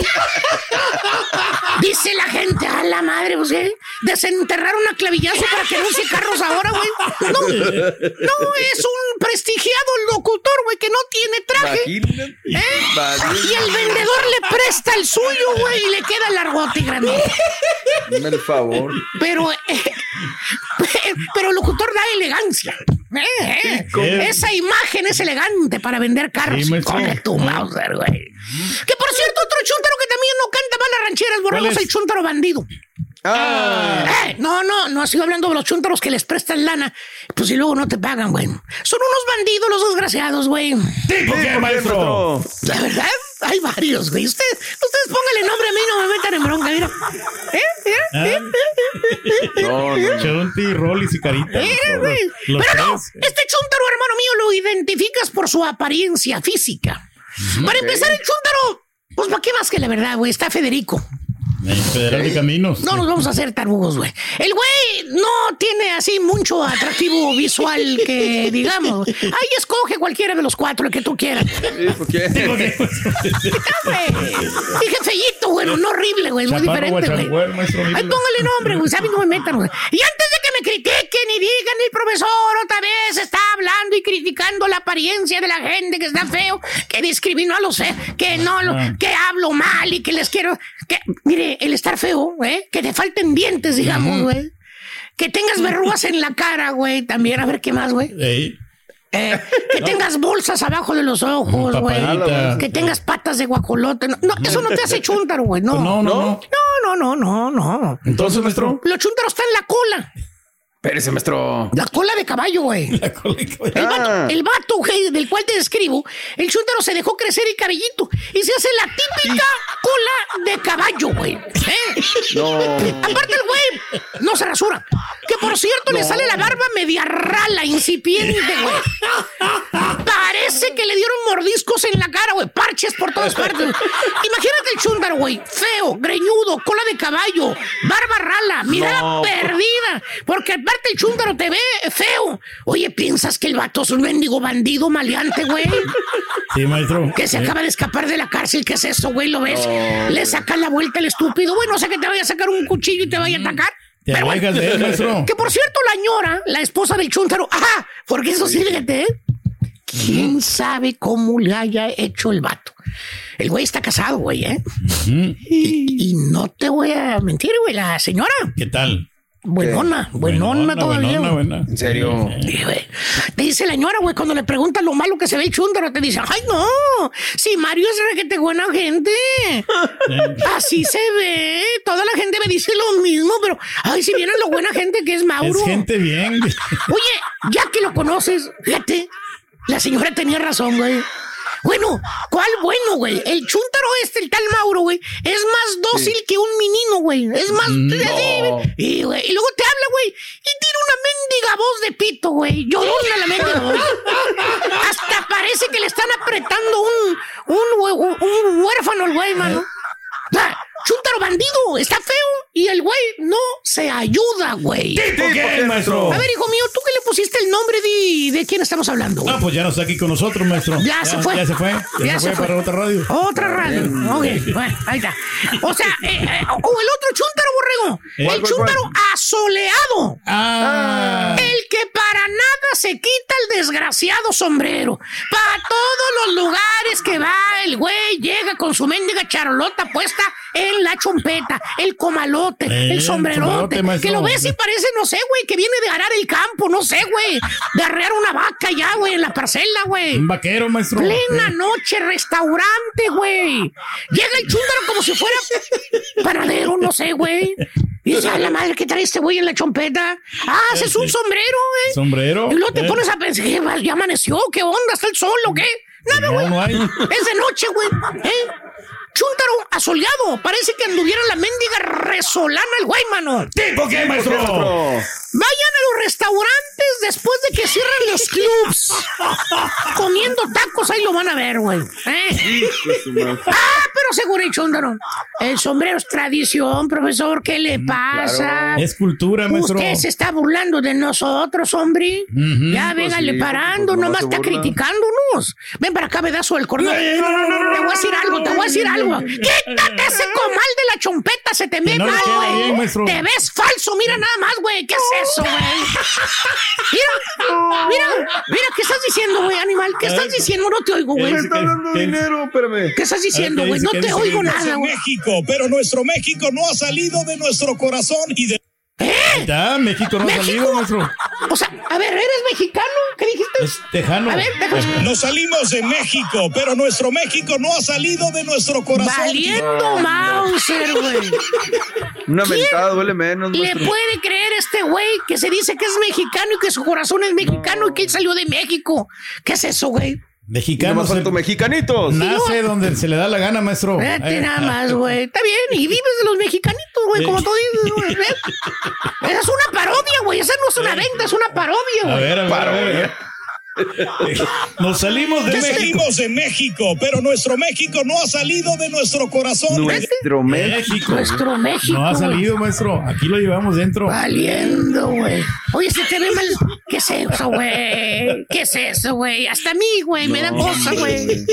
Dice la gente, a la madre, pues, ¿eh? Desenterraron a clavillazo para que anuncie carros ahora, güey. No, no, es un prestigiado locutor, güey, que no tiene traje. Imagínate. ¿Eh? Y el vendedor le presta el suyo, güey, y le queda largote y grande. Dame el favor. Pero, eh, pero el locutor da elegancia. Eh, eh. Esa imagen es elegante para vender carros. Sí. Come tu Mauser, güey. Que por cierto, otro chúntaro que también no canta mal las rancheras, borrego, ¿Cuál es es? el chúntaro bandido. Ah. Eh, no, no, no sigo hablando de los chúntaros que les prestan lana, pues si luego no te pagan, güey. Son unos bandidos los desgraciados, güey. ¿Tipo qué, maestro? La verdad, hay varios, güey. Ustedes, ustedes pónganle nombre a mí, no me metan en bronca, mira. ¿Eh? ¿Eh? Ah. No, no. Chonti, Rollis y Carita. Mira, güey. Los Pero no, este chúntaro, hermano mío, lo identificas por su apariencia física. Para empezar, el chúntaro, pues ¿para qué más que la verdad, güey? Está Federico. Federal de Caminos. No nos vamos a hacer tarugos, güey. El güey no tiene así mucho atractivo visual que digamos. Ahí escoge cualquiera de los cuatro, el que tú quieras. Sí, ¿por qué? ¿Tipo qué? Güey, Dije fellito, güey, no horrible, güey, muy diferente, güey. Ay, póngale nombre, güey, ¿saben cómo me metan, güey? Y antes de que me critiquen y digan, el profesor otra vez está hablando y criticando la apariencia de la gente que está feo, que discrimino a los feos, que no, lo- Ah. que hablo mal y que les quiero, que, mire, el estar feo, güey, que te falten dientes, digamos, güey. Que tengas verrugas en la cara, güey, también, a ver qué más, güey. Ey. Eh, que tengas bolsas abajo de los ojos, güey. Que tengas patas de guajolote. No, no, eso no te hace chúntaro, güey. No. Pues no, no, no. No, no, no, no, no. Entonces, maestro. Los chúntaros están en la cola. Espérese, maestro. La cola de caballo, güey. La cola de caballo. El Ah. vato, el vato, güey, del cual te describo, el chúntaro se dejó crecer el cabellito y se hace la típica cola de caballo, güey. ¿Eh? No. Aparte el güey no se rasura. Que por cierto le sale la barba media rala, incipiente, güey. Parece que le dieron mordiscos en la cara, güey. Parches por todas partes. Imagínate el chúndaro, güey. Feo, greñudo, cola de caballo, barba rala, mirada No. perdida. Porque aparte el chúndaro te ve feo. Oye, ¿piensas que el vato es un mendigo bandido maleante, güey? Sí, maestro. Que se acaba de escapar de la cárcel, ¿qué es eso, güey? ¿Lo ves? Le sacan la vuelta al estúpido, güey. No sé que te vaya a sacar un cuchillo y te vaya a atacar. Te Pero bueno. Que por cierto, la ñora, la esposa del chúntaro, ajá, porque eso sí, fíjate, ¿eh? ¿Quién sabe cómo le haya hecho el vato? El güey está casado, güey, ¿eh? y, y no te voy a mentir, güey, la señora, ¿Qué tal? buenona, buenona, todavía. buenona, buena. ¿En serio? Sí, güey. Te dice la ñora, güey, cuando le preguntan lo malo que se ve el chúndaro, te dice, ay, no, si Mario es requete buena gente. Así se ve. Toda la gente me dice lo mismo, pero, ay, si vieran lo buena gente que es Mauro. Es gente bien. Oye, ya que lo conoces, fíjate, la señora tenía razón, güey. Bueno, ¿cuál bueno, güey? El chúntaro este, el tal Mauro, güey, es más dócil que un menino, güey. Es más... Mm, Sí, y, güey, y luego te habla, güey, y tiene una mendiga voz de pito, güey. Llorona la mendiga voz. Hasta parece que le están apretando un, un, un huérfano al güey, mano. O sea, Chuntaro bandido, está feo y el güey no se ayuda, güey. ¿Tipo qué, maestro? A ver, hijo mío, ¿tú qué le pusiste el nombre de, de quién estamos hablando? Ah, pues ya no está aquí con nosotros, maestro. Ya se fue. Ya se fue. Ya, Ya se, se fue, fue. para otra radio. Otra radio. Ok, bueno, ahí está. O sea, eh, eh, o el otro chúntaro borrego. ¿Eh? El ¿Cuál, cuál, chúntaro asoleado. Ah. El que para nada se quita el desgraciado sombrero. Para todos los lugares que va, el güey llega con su mendiga charolota puesta en la chompeta, el comalote, Eh, el sombrerote. que lo ves y parece, no sé, güey, que viene de arar el campo, no sé, güey. De arrear una vaca ya, güey, en la parcela, güey. Un vaquero, maestro. Plena Eh. noche, restaurante, güey. Llega el chúndaro como si fuera panadero, no sé, güey. Y dice, la madre, ¿qué trae este güey en la chompeta? Ah, ese es un sombrero, güey. Sombrero. Y luego te Eh. pones a pensar. ¿ya amaneció? ¿Qué onda? ¿Está el sol o qué? Nada, No, güey. no hay. Es de noche, güey. ¿Eh? Chúntaro asoleado. Parece que anduviera la mendiga resolana el güey, mano. ¿Tipo qué, maestro? Vayan a los restaurantes después de que cierren los clubs. Comiendo tacos, ahí lo van a ver, güey. ¿Eh? Ah, pero seguro el chúndaro. El sombrero es tradición, profesor. ¿Qué le pasa? Es cultura, maestro. Usted se está burlando de nosotros, hombre. Ya, Pues véngale sí, parando, pues, nomás está burla. criticándonos. Ven para acá, pedazo del corno. Te voy a decir algo, te voy a decir algo. Quítate ese comal de la chompeta, se te ve no mal, güey. Te ves falso, mira nada más, güey. ¿Qué es eso, güey? Mira, mira, mira, ¿qué estás diciendo, güey, animal? ¿Qué estás diciendo? No te oigo, güey. Me está dando dinero, espérame. ¿Qué estás diciendo, güey? No te oigo nada, güey. México, pero nuestro México no ha salido de nuestro corazón y de... Ahí está, México no ha salido, maestro. O sea, a ver, ¿eres mexicano? ¿Qué dijiste? Es tejano. A ver, déjame. No salimos de México, pero nuestro México no ha salido de nuestro corazón. Valiendo Mauser, güey. Una ¿Quién mentada duele menos. ¿Le puede creer este güey que se dice que es mexicano y que su corazón es mexicano y que él salió de México? ¿Qué es eso, güey? Mexicano. Nomás faltó mexicanitos. Nace donde se le da la gana, maestro. Vete Eh, nada más, güey. Está bien, y vives de los mexicanitos, güey, como tú dices, güey. Esa es una parodia, güey. Esa no es una venta, es una parodia, A güey. ver, a ver, a ver, a ver. Nos salimos de No México. salimos de México, pero nuestro México no ha salido de nuestro corazón. Nuestro México. Nuestro México. No ha salido, maestro. Aquí lo llevamos dentro. Valiendo, güey. Oye, se te ve mal. ¿Qué es eso, güey? ¿Qué es eso, güey? Hasta a mí, güey, me da cosa, güey.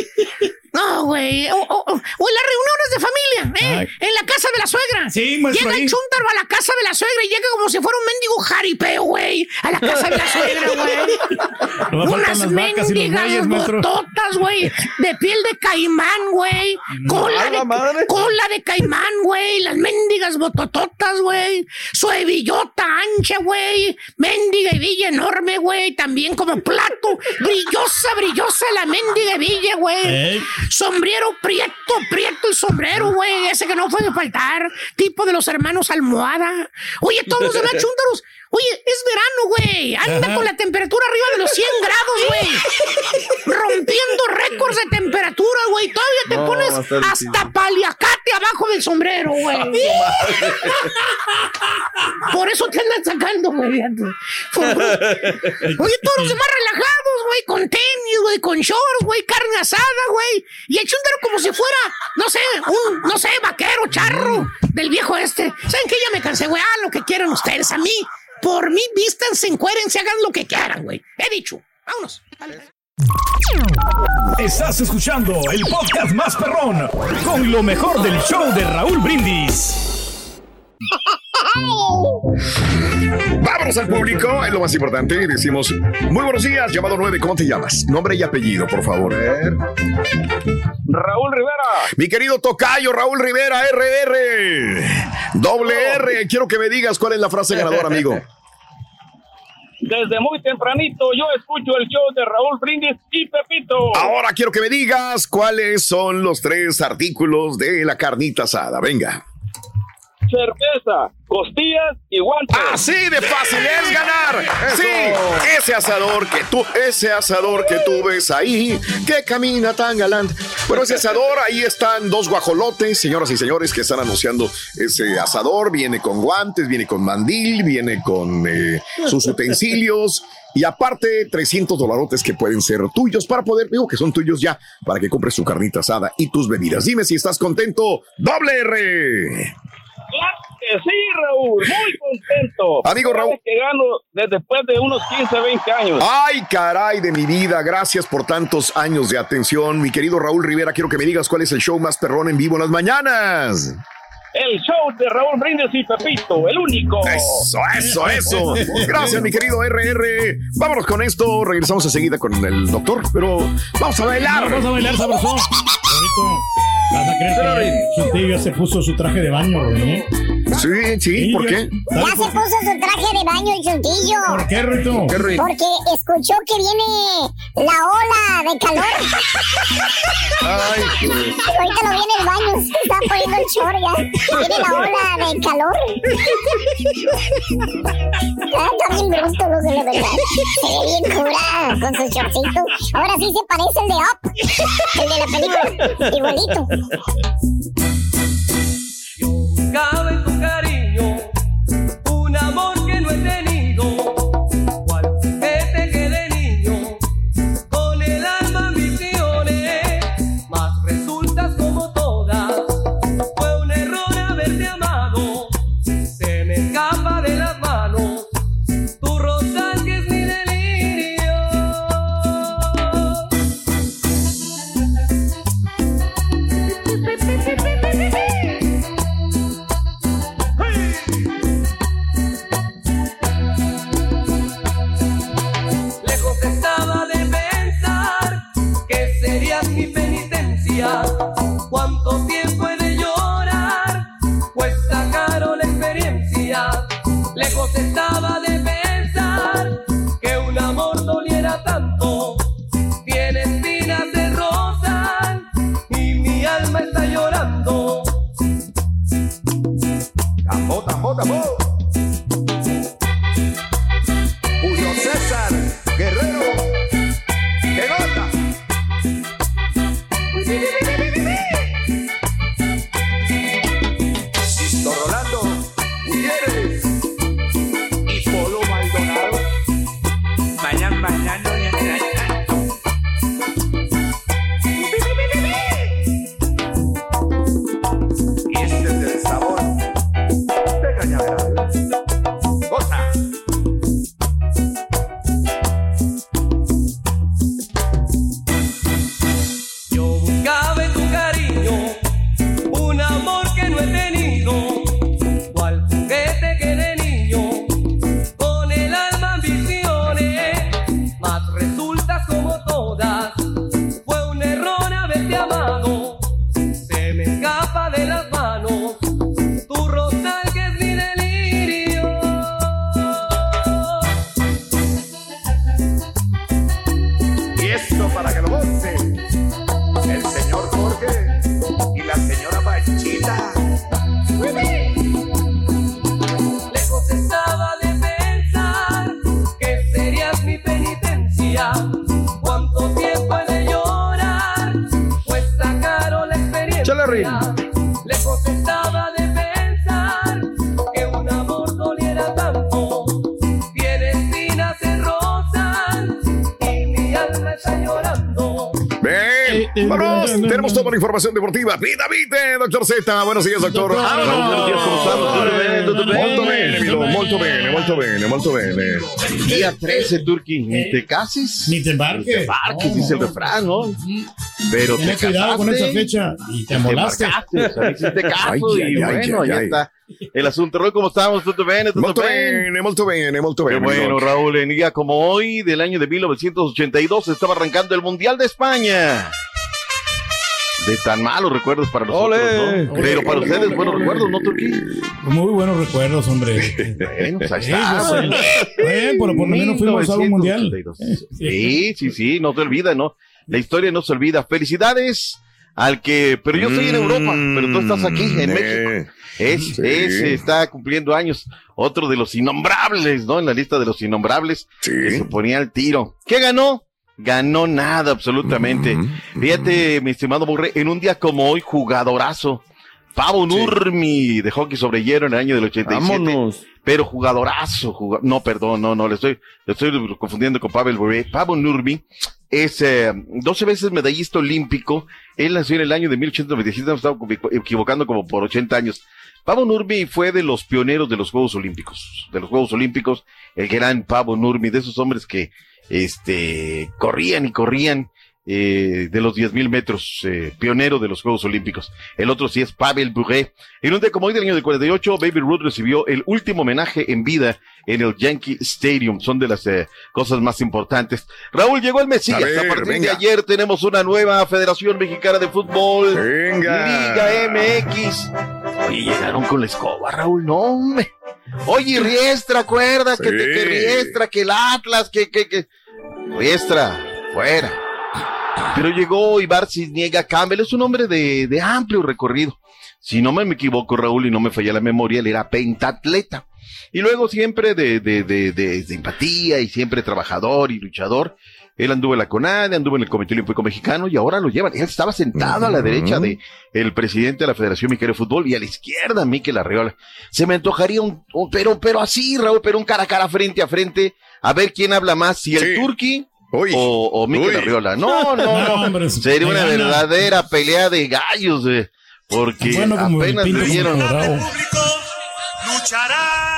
No, güey. O, o- o- o en las reuniones de familia, ¿eh? Ay. En la casa de la suegra. Sí, maestro, Llega ahí. el chúntaro a la casa de la suegra y llega como si fuera un mendigo jaripeo, güey. A la casa de la suegra, güey. Unas mendigas bototas, güey. De piel de caimán, güey. Cola ¡A la de, madre! cola de caimán, güey. Las mendigas botototas, güey. Su hebillota ancha, güey. Mendiga hebilla enorme, güey. También como plato. Brillosa, brillosa la mendiga hebilla, güey. Ey. Sombrero prieto, prieto el sombrero, güey. Ese que no puede faltar. Tipo de los hermanos Almohada. Oye, todos los demás chúntaros. Oye, es verano, güey. Anda Ajá. con la temperatura arriba de los 100 grados, güey. Rompiendo récords de temperatura, güey. Todavía te No, pones difícil. hasta paliacate abajo del sombrero, güey. Por eso te andan sacando, güey. Oye, todos los demás relajados, güey, con tenis, güey, con shorts, güey, carne asada, güey. Y el como si fuera, no sé, un, no sé, vaquero, charro del viejo este. ¿Saben qué? Ya me cansé, güey. Ah, lo que quieran ustedes. A mí, por mí, vístanse, encuérense, hagan lo que quieran, güey. He dicho. Vámonos. Estás escuchando el podcast más perrón con lo mejor del show de Raúl Brindis. Vámonos al público, es lo más importante. y Decimos, muy buenos días, llamado 9, ¿cómo te llamas? Nombre y apellido, por favor. Raúl Rivera. Mi querido Tocayo, Raúl Rivera, RR. Doble R, quiero que me digas cuál es la frase ganadora, amigo. Desde muy tempranito yo escucho el show de Raúl Brindis y Pepito. Ahora quiero que me digas cuáles son los tres artículos de la carnita asada. Venga. cerveza, costillas y guantes. Así de fácil es ganar. Sí, ese asador que tú, ese asador que tú ves ahí, que camina tan galante. Bueno, ese asador, ahí están dos guajolotes, señoras y señores, que están anunciando ese asador. Viene con guantes, viene con mandil, viene con eh, sus utensilios. Y aparte, 300 dolarotes que pueden ser tuyos para poder, digo que son tuyos ya, para que compres tu carnita asada y tus bebidas. Dime si estás contento. Doble R. Que sí, Raúl, muy contento. Amigo Raúl. Que gano desde después de unos 15, 20 años. Ay, caray de mi vida. Gracias por tantos años de atención. Mi querido Raúl Rivera, quiero que me digas cuál es el show más perrón en vivo en las mañanas. El show de Raúl Brindis y Pepito, el único. Eso, eso, eso. Gracias, mi querido RR. Vámonos con esto. Regresamos enseguida con el doctor, pero vamos a bailar. Vamos a bailar sabroso. ¿Vas a creer que su tío ya se puso su traje de baño, ¿no? Sí, sí, ¿por qué? Ya se puso su traje de baño el chuntillo. ¿Por qué, Rito? ¿Qué, Rito? Porque escuchó que viene la ola de calor. Ay, Ahorita lo viene el baño, se está poniendo el short ya. Viene la ola de calor. Ah, está bien bruto, loco, la verdad. Se ve bien cura con su shortcito. Ahora sí se parece el de Up, el de la película. Igualito. Jungau te amar. La información deportiva. Vida, vite, doctor Z. Buenos días, doctor. Molto bene, molto bene, molto bene, molto bene. Día 13, Turki. Ni te cases. Ni te embarques. Ni te embarques, dice el refrán, ¿no? Pero te cuidado con casaste esa fecha. Y te molaste. hiciste caso Ay, y bueno, ay. está. El asunto, Raúl, ¿cómo estamos? ¿Tutto bene? ¿Tutto Molto bene? molto bene, molto Qué bene. bueno, Raúl, en día como hoy, del año de 1982, estaba arrancando el Mundial de España. De tan malos recuerdos para nosotros. ¿no? Pero para ustedes, buenos recuerdos, ¿no, Turquí? Muy buenos recuerdos, hombre. Bueno, pues ahí Sí, está. Bueno, pero por lo menos fuimos a un mundial. 1982. Sí, sí, sí, no se olvida, ¿no? La historia no se olvida. Felicidades al que, pero yo estoy en Europa, pero tú estás aquí en Mm, México. eh, Es, sí. ese está cumpliendo años. Otro de los innombrables, ¿no? En la lista de los innombrables. Que se ponía al tiro. ¿Qué ganó? Ganó nada, absolutamente. Fíjate, mi estimado Burre, en un día como hoy, jugadorazo. Pavo Nurmi de hockey sobre hielo en el año del 87. Vámonos. Pero jugadorazo. juga- No, perdón, no, no, le estoy, le estoy confundiendo con Pavel Bure. Pavo Nurmi es eh, 12 veces medallista olímpico. Él nació en el año de 1897, me estaba equivocando como por 80 años. Pavo Nurmi fue de los pioneros de los Juegos Olímpicos, de los Juegos Olímpicos, el gran Pavo Nurmi, de esos hombres que, este, corrían y corrían, eh, de los 10.000 metros, eh, pionero de los Juegos Olímpicos. El otro sí es Pavel Bure. En un día como hoy del año del 48, Baby Ruth recibió el último homenaje en vida en el Yankee Stadium. Son de las eh, cosas más importantes. Raúl llegó el Mesías. A ver, A, partir venga. de ayer tenemos una nueva Federación Mexicana de Fútbol. Venga. Liga MX. Oye, llegaron con la escoba, Raúl, no, hombre. Oye, Riestra, acuerdas que, te, que. Riestra, que el Atlas, que, que, que. Riestra, fuera. Pero llegó Ibar Cisniega Campbell, es un hombre de, de amplio recorrido. Si no me equivoco, Raúl, y no me falla la memoria, él era pentatleta. Y luego siempre de, de, de, de, de empatía y siempre trabajador y luchador. Él anduvo en la CONADE, anduvo en el Comité Olímpico Mexicano y ahora lo llevan. Él estaba sentado a la derecha de el presidente de la Federación Mexicana de Fútbol y a la izquierda Miquel Arreola. Se me antojaría un, un- pero, pero así, Raúl, pero un cara a cara, frente a frente, a ver quién habla más, si el Turqui o, o Miquel Uy. Arreola. No, no, No, no. hombre, Sería una verdadera pelea de gallos, eh, porque Bueno, apenas le como dieron. Colorado.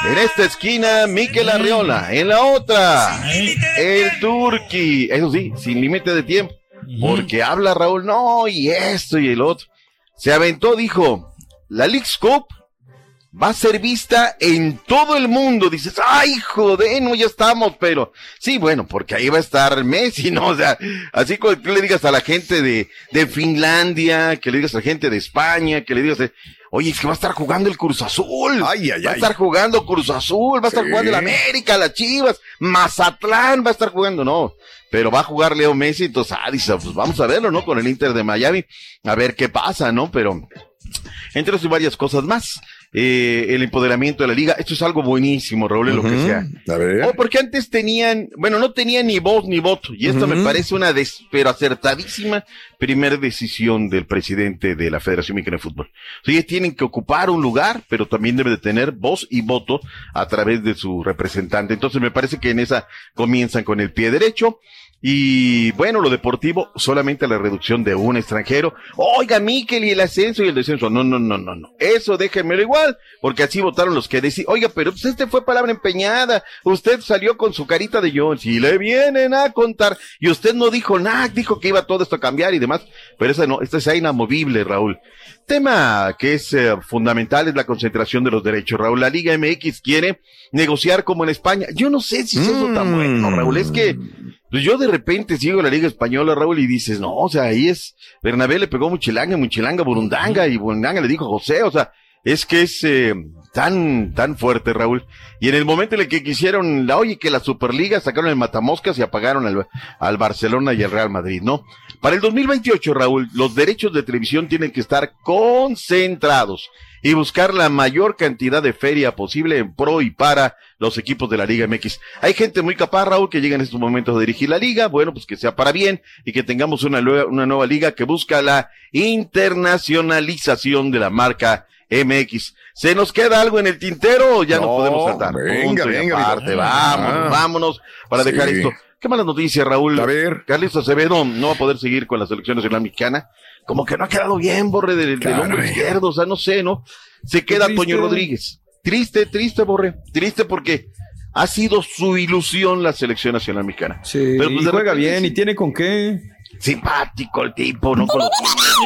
En esta esquina, Miquel Arriola. En la otra, el Turqui. Eso sí, sin límite de tiempo. Porque habla Raúl, no, y esto y el otro. Se aventó, dijo, la League's Cup va a ser vista en todo el mundo. Dices, ay, joder, no, ya estamos, pero sí, bueno, porque ahí va a estar Messi, ¿no? O sea, así como tú le digas a la gente de, de Finlandia, que le digas a la gente de España, que le digas, de, oye, es que va a estar jugando el Cruz Azul. Ay, ay, va a estar jugando Cruz Azul, va a estar Sí. jugando el América, las Chivas, Mazatlán va a estar jugando, no. Pero va a jugar Leo Messi, entonces, ah, dice, pues vamos a verlo, ¿no? Con el Inter de Miami, a ver qué pasa, ¿no? Pero, entre y varias cosas más, eh, el empoderamiento de la liga, esto es algo buenísimo, Raúl, lo que sea. A ver. O porque antes tenían, bueno, no tenían ni voz ni voto, y esto me parece una des- pero acertadísima primera decisión del presidente de la Federación Mexicana de Fútbol. O sea, ellos tienen que ocupar un lugar, pero también debe de tener voz y voto a través de su representante. Entonces me parece que en esa comienzan con el pie derecho. Y bueno, lo deportivo, solamente la reducción de un extranjero. Oiga, Miquel, y el ascenso y el descenso. No, no, no, no, no. Eso déjenmelo igual, porque así votaron los que decían, oiga, pero pues este fue palabra empeñada. Usted salió con su carita de Jones y le vienen a contar. Y usted no dijo nada, dijo que iba todo esto a cambiar y demás. Pero esa no, esta es inamovible, Raúl. Tema que es eh, fundamental es la concentración de los derechos. Raúl, la Liga MX quiere negociar como en España. Yo no sé si es eso tan bueno, Raúl. Es que pues yo de repente sigo la Liga Española, Raúl, y dices, no, o sea, ahí es, Bernabé le pegó Muchilanga, Muchilanga, Burundanga, y Burundanga le dijo José, o sea, es que es eh, tan, tan fuerte, Raúl. Y en el momento en el que quisieron, la oye, que la Superliga sacaron el matamoscas y apagaron al, al Barcelona y al Real Madrid, ¿no? Para el 2028, Raúl, los derechos de televisión tienen que estar concentrados y buscar la mayor cantidad de feria posible en pro y para los equipos de la Liga MX. Hay gente muy capaz, Raúl, que llega en estos momentos a dirigir la liga. Bueno, pues que sea para bien y que tengamos una, nueva- una nueva liga que busca la internacionalización de la marca MX. ¿Se nos queda algo en el tintero o ya no, podemos saltar? venga, Punto venga, aparte. Vidal. Vámonos, Ah. vámonos para Sí. dejar esto. Qué mala noticia, Raúl. A ver. Carlos Acevedo no va a poder seguir con la selección nacional mexicana. Como que no ha quedado bien, Borre, del, del hombro Caray. izquierdo. O sea, no sé, ¿no? Se queda triste. Toño Rodríguez. Triste, triste, Borre. Triste porque ha sido su ilusión la selección nacional mexicana. Sí, Pero, pues, juega repente bien sí. y tiene con qué. Simpático el tipo, ¿no? Con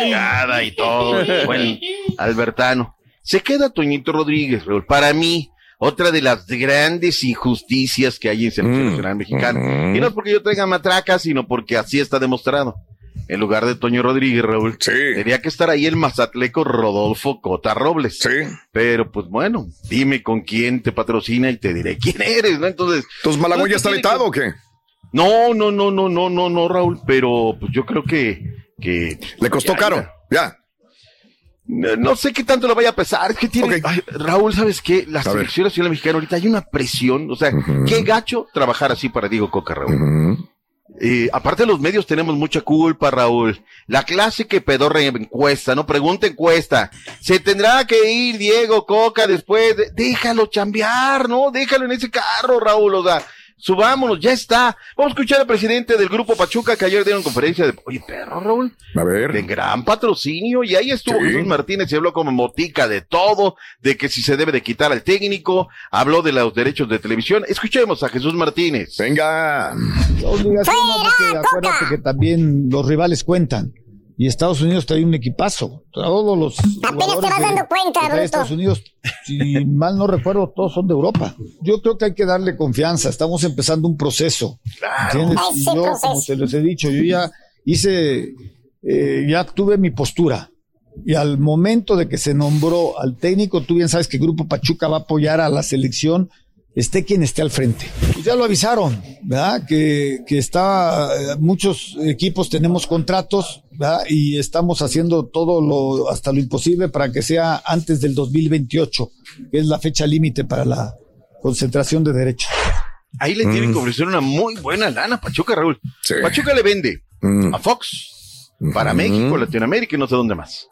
la y todo. Bueno, Albertano. Se queda Toñito Rodríguez, Raúl. Para mí, otra de las grandes injusticias que hay en selección Mm, nacional mexicana. mm. Y no es porque yo traiga matraca, sino porque así está demostrado. En lugar de Toño Rodríguez, Raúl, Sí. tenía que estar ahí el mazatleco Rodolfo Cota Robles. Sí. Pero pues bueno, dime con quién te patrocina y te diré quién eres, ¿no? Entonces. ¿Entonces Malagón ya pues, está tiene vetado o qué? No, no, no, no, no, no, no, Raúl, pero pues yo creo que, que Le costó Ya, caro. ya. No, no sé qué tanto le vaya a pesar. Es que tiene. Ay, Raúl, ¿sabes qué? La selección nacional mexicana ahorita hay una presión. O sea, qué gacho trabajar así para Diego Coca, Raúl. Eh, aparte los medios tenemos mucha culpa, Raúl. La clase que pedorra encuesta, no pregunta encuesta. Se tendrá que ir Diego Coca después. de- déjalo chambear, ¿no? Déjalo en ese carro, Raúl. O sea, subámonos, ya está. Vamos a escuchar al presidente del grupo Pachuca que ayer dieron conferencia de, oye, perro, Raúl. A ver. De gran patrocinio. Y ahí estuvo Sí. Jesús Martínez y habló como motica de todo, de que si se debe de quitar al técnico, habló de los derechos de televisión. Escuchemos a Jesús Martínez. Venga. obligación, no, porque acuérdate que también los rivales cuentan. Y Estados Unidos trae un equipazo. Todos los. Apenas te vas dando cuenta, bruto. Estados Unidos, si mal no recuerdo, todos son de Europa. Yo creo que hay que darle confianza. Estamos empezando un proceso. ¿entiendes? Ah, Y yo, proceso. como se les he dicho, yo ya hice, eh, ya tuve mi postura. Y al momento de que se nombró al técnico, tú bien sabes que Grupo Pachuca va a apoyar a la selección, esté quien esté al frente. Pues ya lo avisaron, ¿verdad? Que, que está, eh, muchos equipos tenemos contratos, ¿verdad? Y estamos haciendo todo lo, hasta lo imposible para que sea antes del 2028, que es la fecha límite para la concentración de derechos. Ahí le tienen que ofrecer una muy buena lana a Pachuca, Raúl. Pachuca le vende a Fox para México, Latinoamérica y no sé dónde más.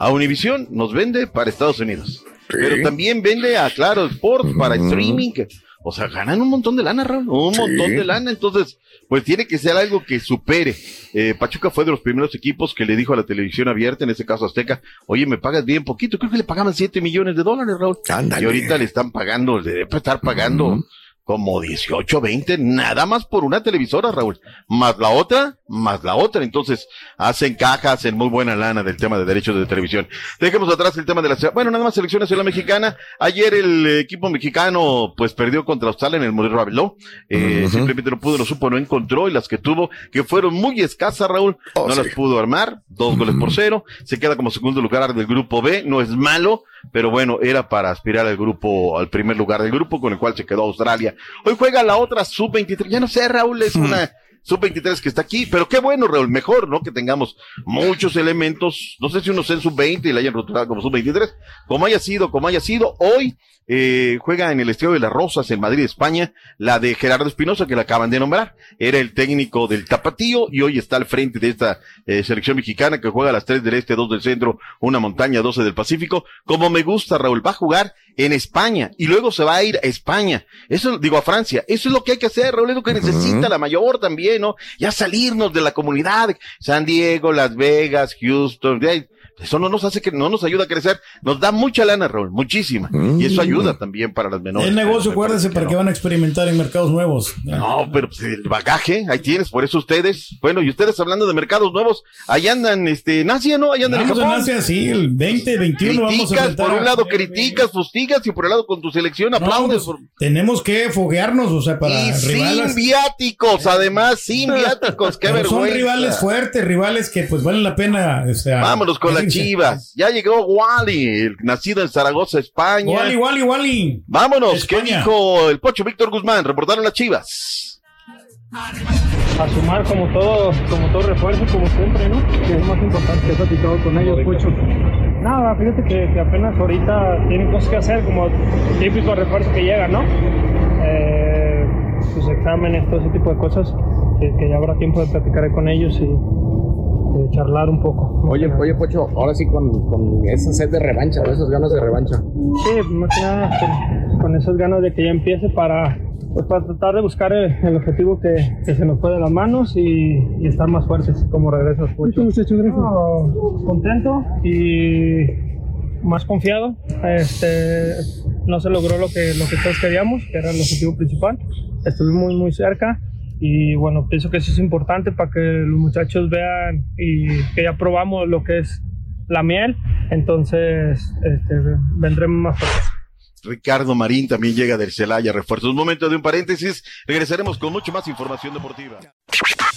A Univision nos vende para Estados Unidos. Pero también vende a Claro Sports para streaming. O sea, ganan un montón de lana, Raúl. Un Sí. montón de lana. Entonces, pues tiene que ser algo que supere. Eh, Pachuca fue de los primeros equipos que le dijo a la televisión abierta, en este caso Azteca, oye, me pagas bien poquito. Creo que le pagaban 7 millones de dólares, Raúl. Y ahorita le están pagando, le debe estar pagando como 18, 20, nada más por una televisora, Raúl. Más la otra, más la otra. Entonces, hacen caja, hacen muy buena lana del tema de derechos de televisión. Dejemos atrás el tema de la, bueno, nada más selección nacional mexicana. Ayer el equipo mexicano, pues perdió contra Australia en el Modelo Raveló. Eh, Simplemente no pudo, no supo, no encontró y las que tuvo, que fueron muy escasas, Raúl, no las pudo armar. Dos goles por cero. Se queda como segundo lugar del grupo B. No es malo, pero bueno, era para aspirar al grupo, al primer lugar del grupo con el cual se quedó Australia. Hoy juega la otra sub-23. Ya no sé, Raúl, es una sub-23 que está aquí, pero qué bueno, Raúl, mejor, ¿no? Que tengamos muchos elementos. No sé si uno sea en sub-20 y la hayan rotulado como sub-23. Como haya sido, como haya sido, hoy eh, juega en el Estadio de las Rosas en Madrid, España, la de Gerardo Espinosa, que la acaban de nombrar. Era el técnico del Tapatío y hoy está al frente de esta eh, selección mexicana que juega a las 3 del Este, 2 del Centro, una montaña, 12 del Pacífico. Como me gusta, Raúl, va a jugar en España y luego se va a ir a España. Eso, digo, a Francia. Eso es lo que hay que hacer, Raúl, es lo que necesita la mayor también, ¿no? Ya salirnos de la comunidad. San Diego, Las Vegas, Houston. Eso no nos hace que, no nos ayuda a crecer. Nos da mucha lana, Raúl, muchísima. Y eso ayuda también para las menores. El negocio, acuérdense, para que van a experimentar en mercados nuevos. No, pero pues, el bagaje, ahí tienes, por eso ustedes, bueno, y ustedes hablando de mercados nuevos, ahí andan, este, en Asia, ¿no? Ahí andan Vamos en en Japón. Asia, sí, el 20, 21 vamos a Criticas, por un lado criticas, fustigas, y por el lado con tu selección aplaudes. por- Tenemos que foguearnos, o sea, para y rivales. sin viáticos, además, sin viáticos, qué Pero vergüenza. son rivales fuertes, rivales que pues valen la pena. O sea, Vámonos con medirse. Chivas. Ya llegó Wally, el nacido en Zaragoza, España. Wally, Wally, Wally. Vámonos, ¿qué España. dijo el Pocho Víctor Guzmán? Reportaron las chivas. a sumar como todo, como todo refuerzo, como siempre, ¿no? Que es más importante. ¿Qué has platicado con ellos, Pucho? Nada, fíjate que, que apenas ahorita tienen cosas que hacer, como típico refuerzo que llega, ¿no? Eh, sus exámenes, todo ese tipo de cosas, que, que ya habrá tiempo de platicar con ellos y de charlar un poco. Oye, oye, Pocho, ahora sí con, con ese set de revancha, ¿no? esas ganas de revancha. Sí, más que nada con, con esas ganas de que ya empiece para, pues, para tratar de buscar el, el objetivo que, que se nos fue de las manos y, y estar más fuertes como regresas, Pocho. No, contento y más confiado. Este, no se logró lo que, lo que todos queríamos, que era el objetivo principal. Estuvimos muy, muy cerca y bueno, pienso que eso es importante para que los muchachos vean y que ya probamos lo que es la miel. Entonces, este, vendremos más fuertes. Ricardo Marín también llega del Celaya, refuerzos. Un momento de un paréntesis. Regresaremos con mucho más información deportiva.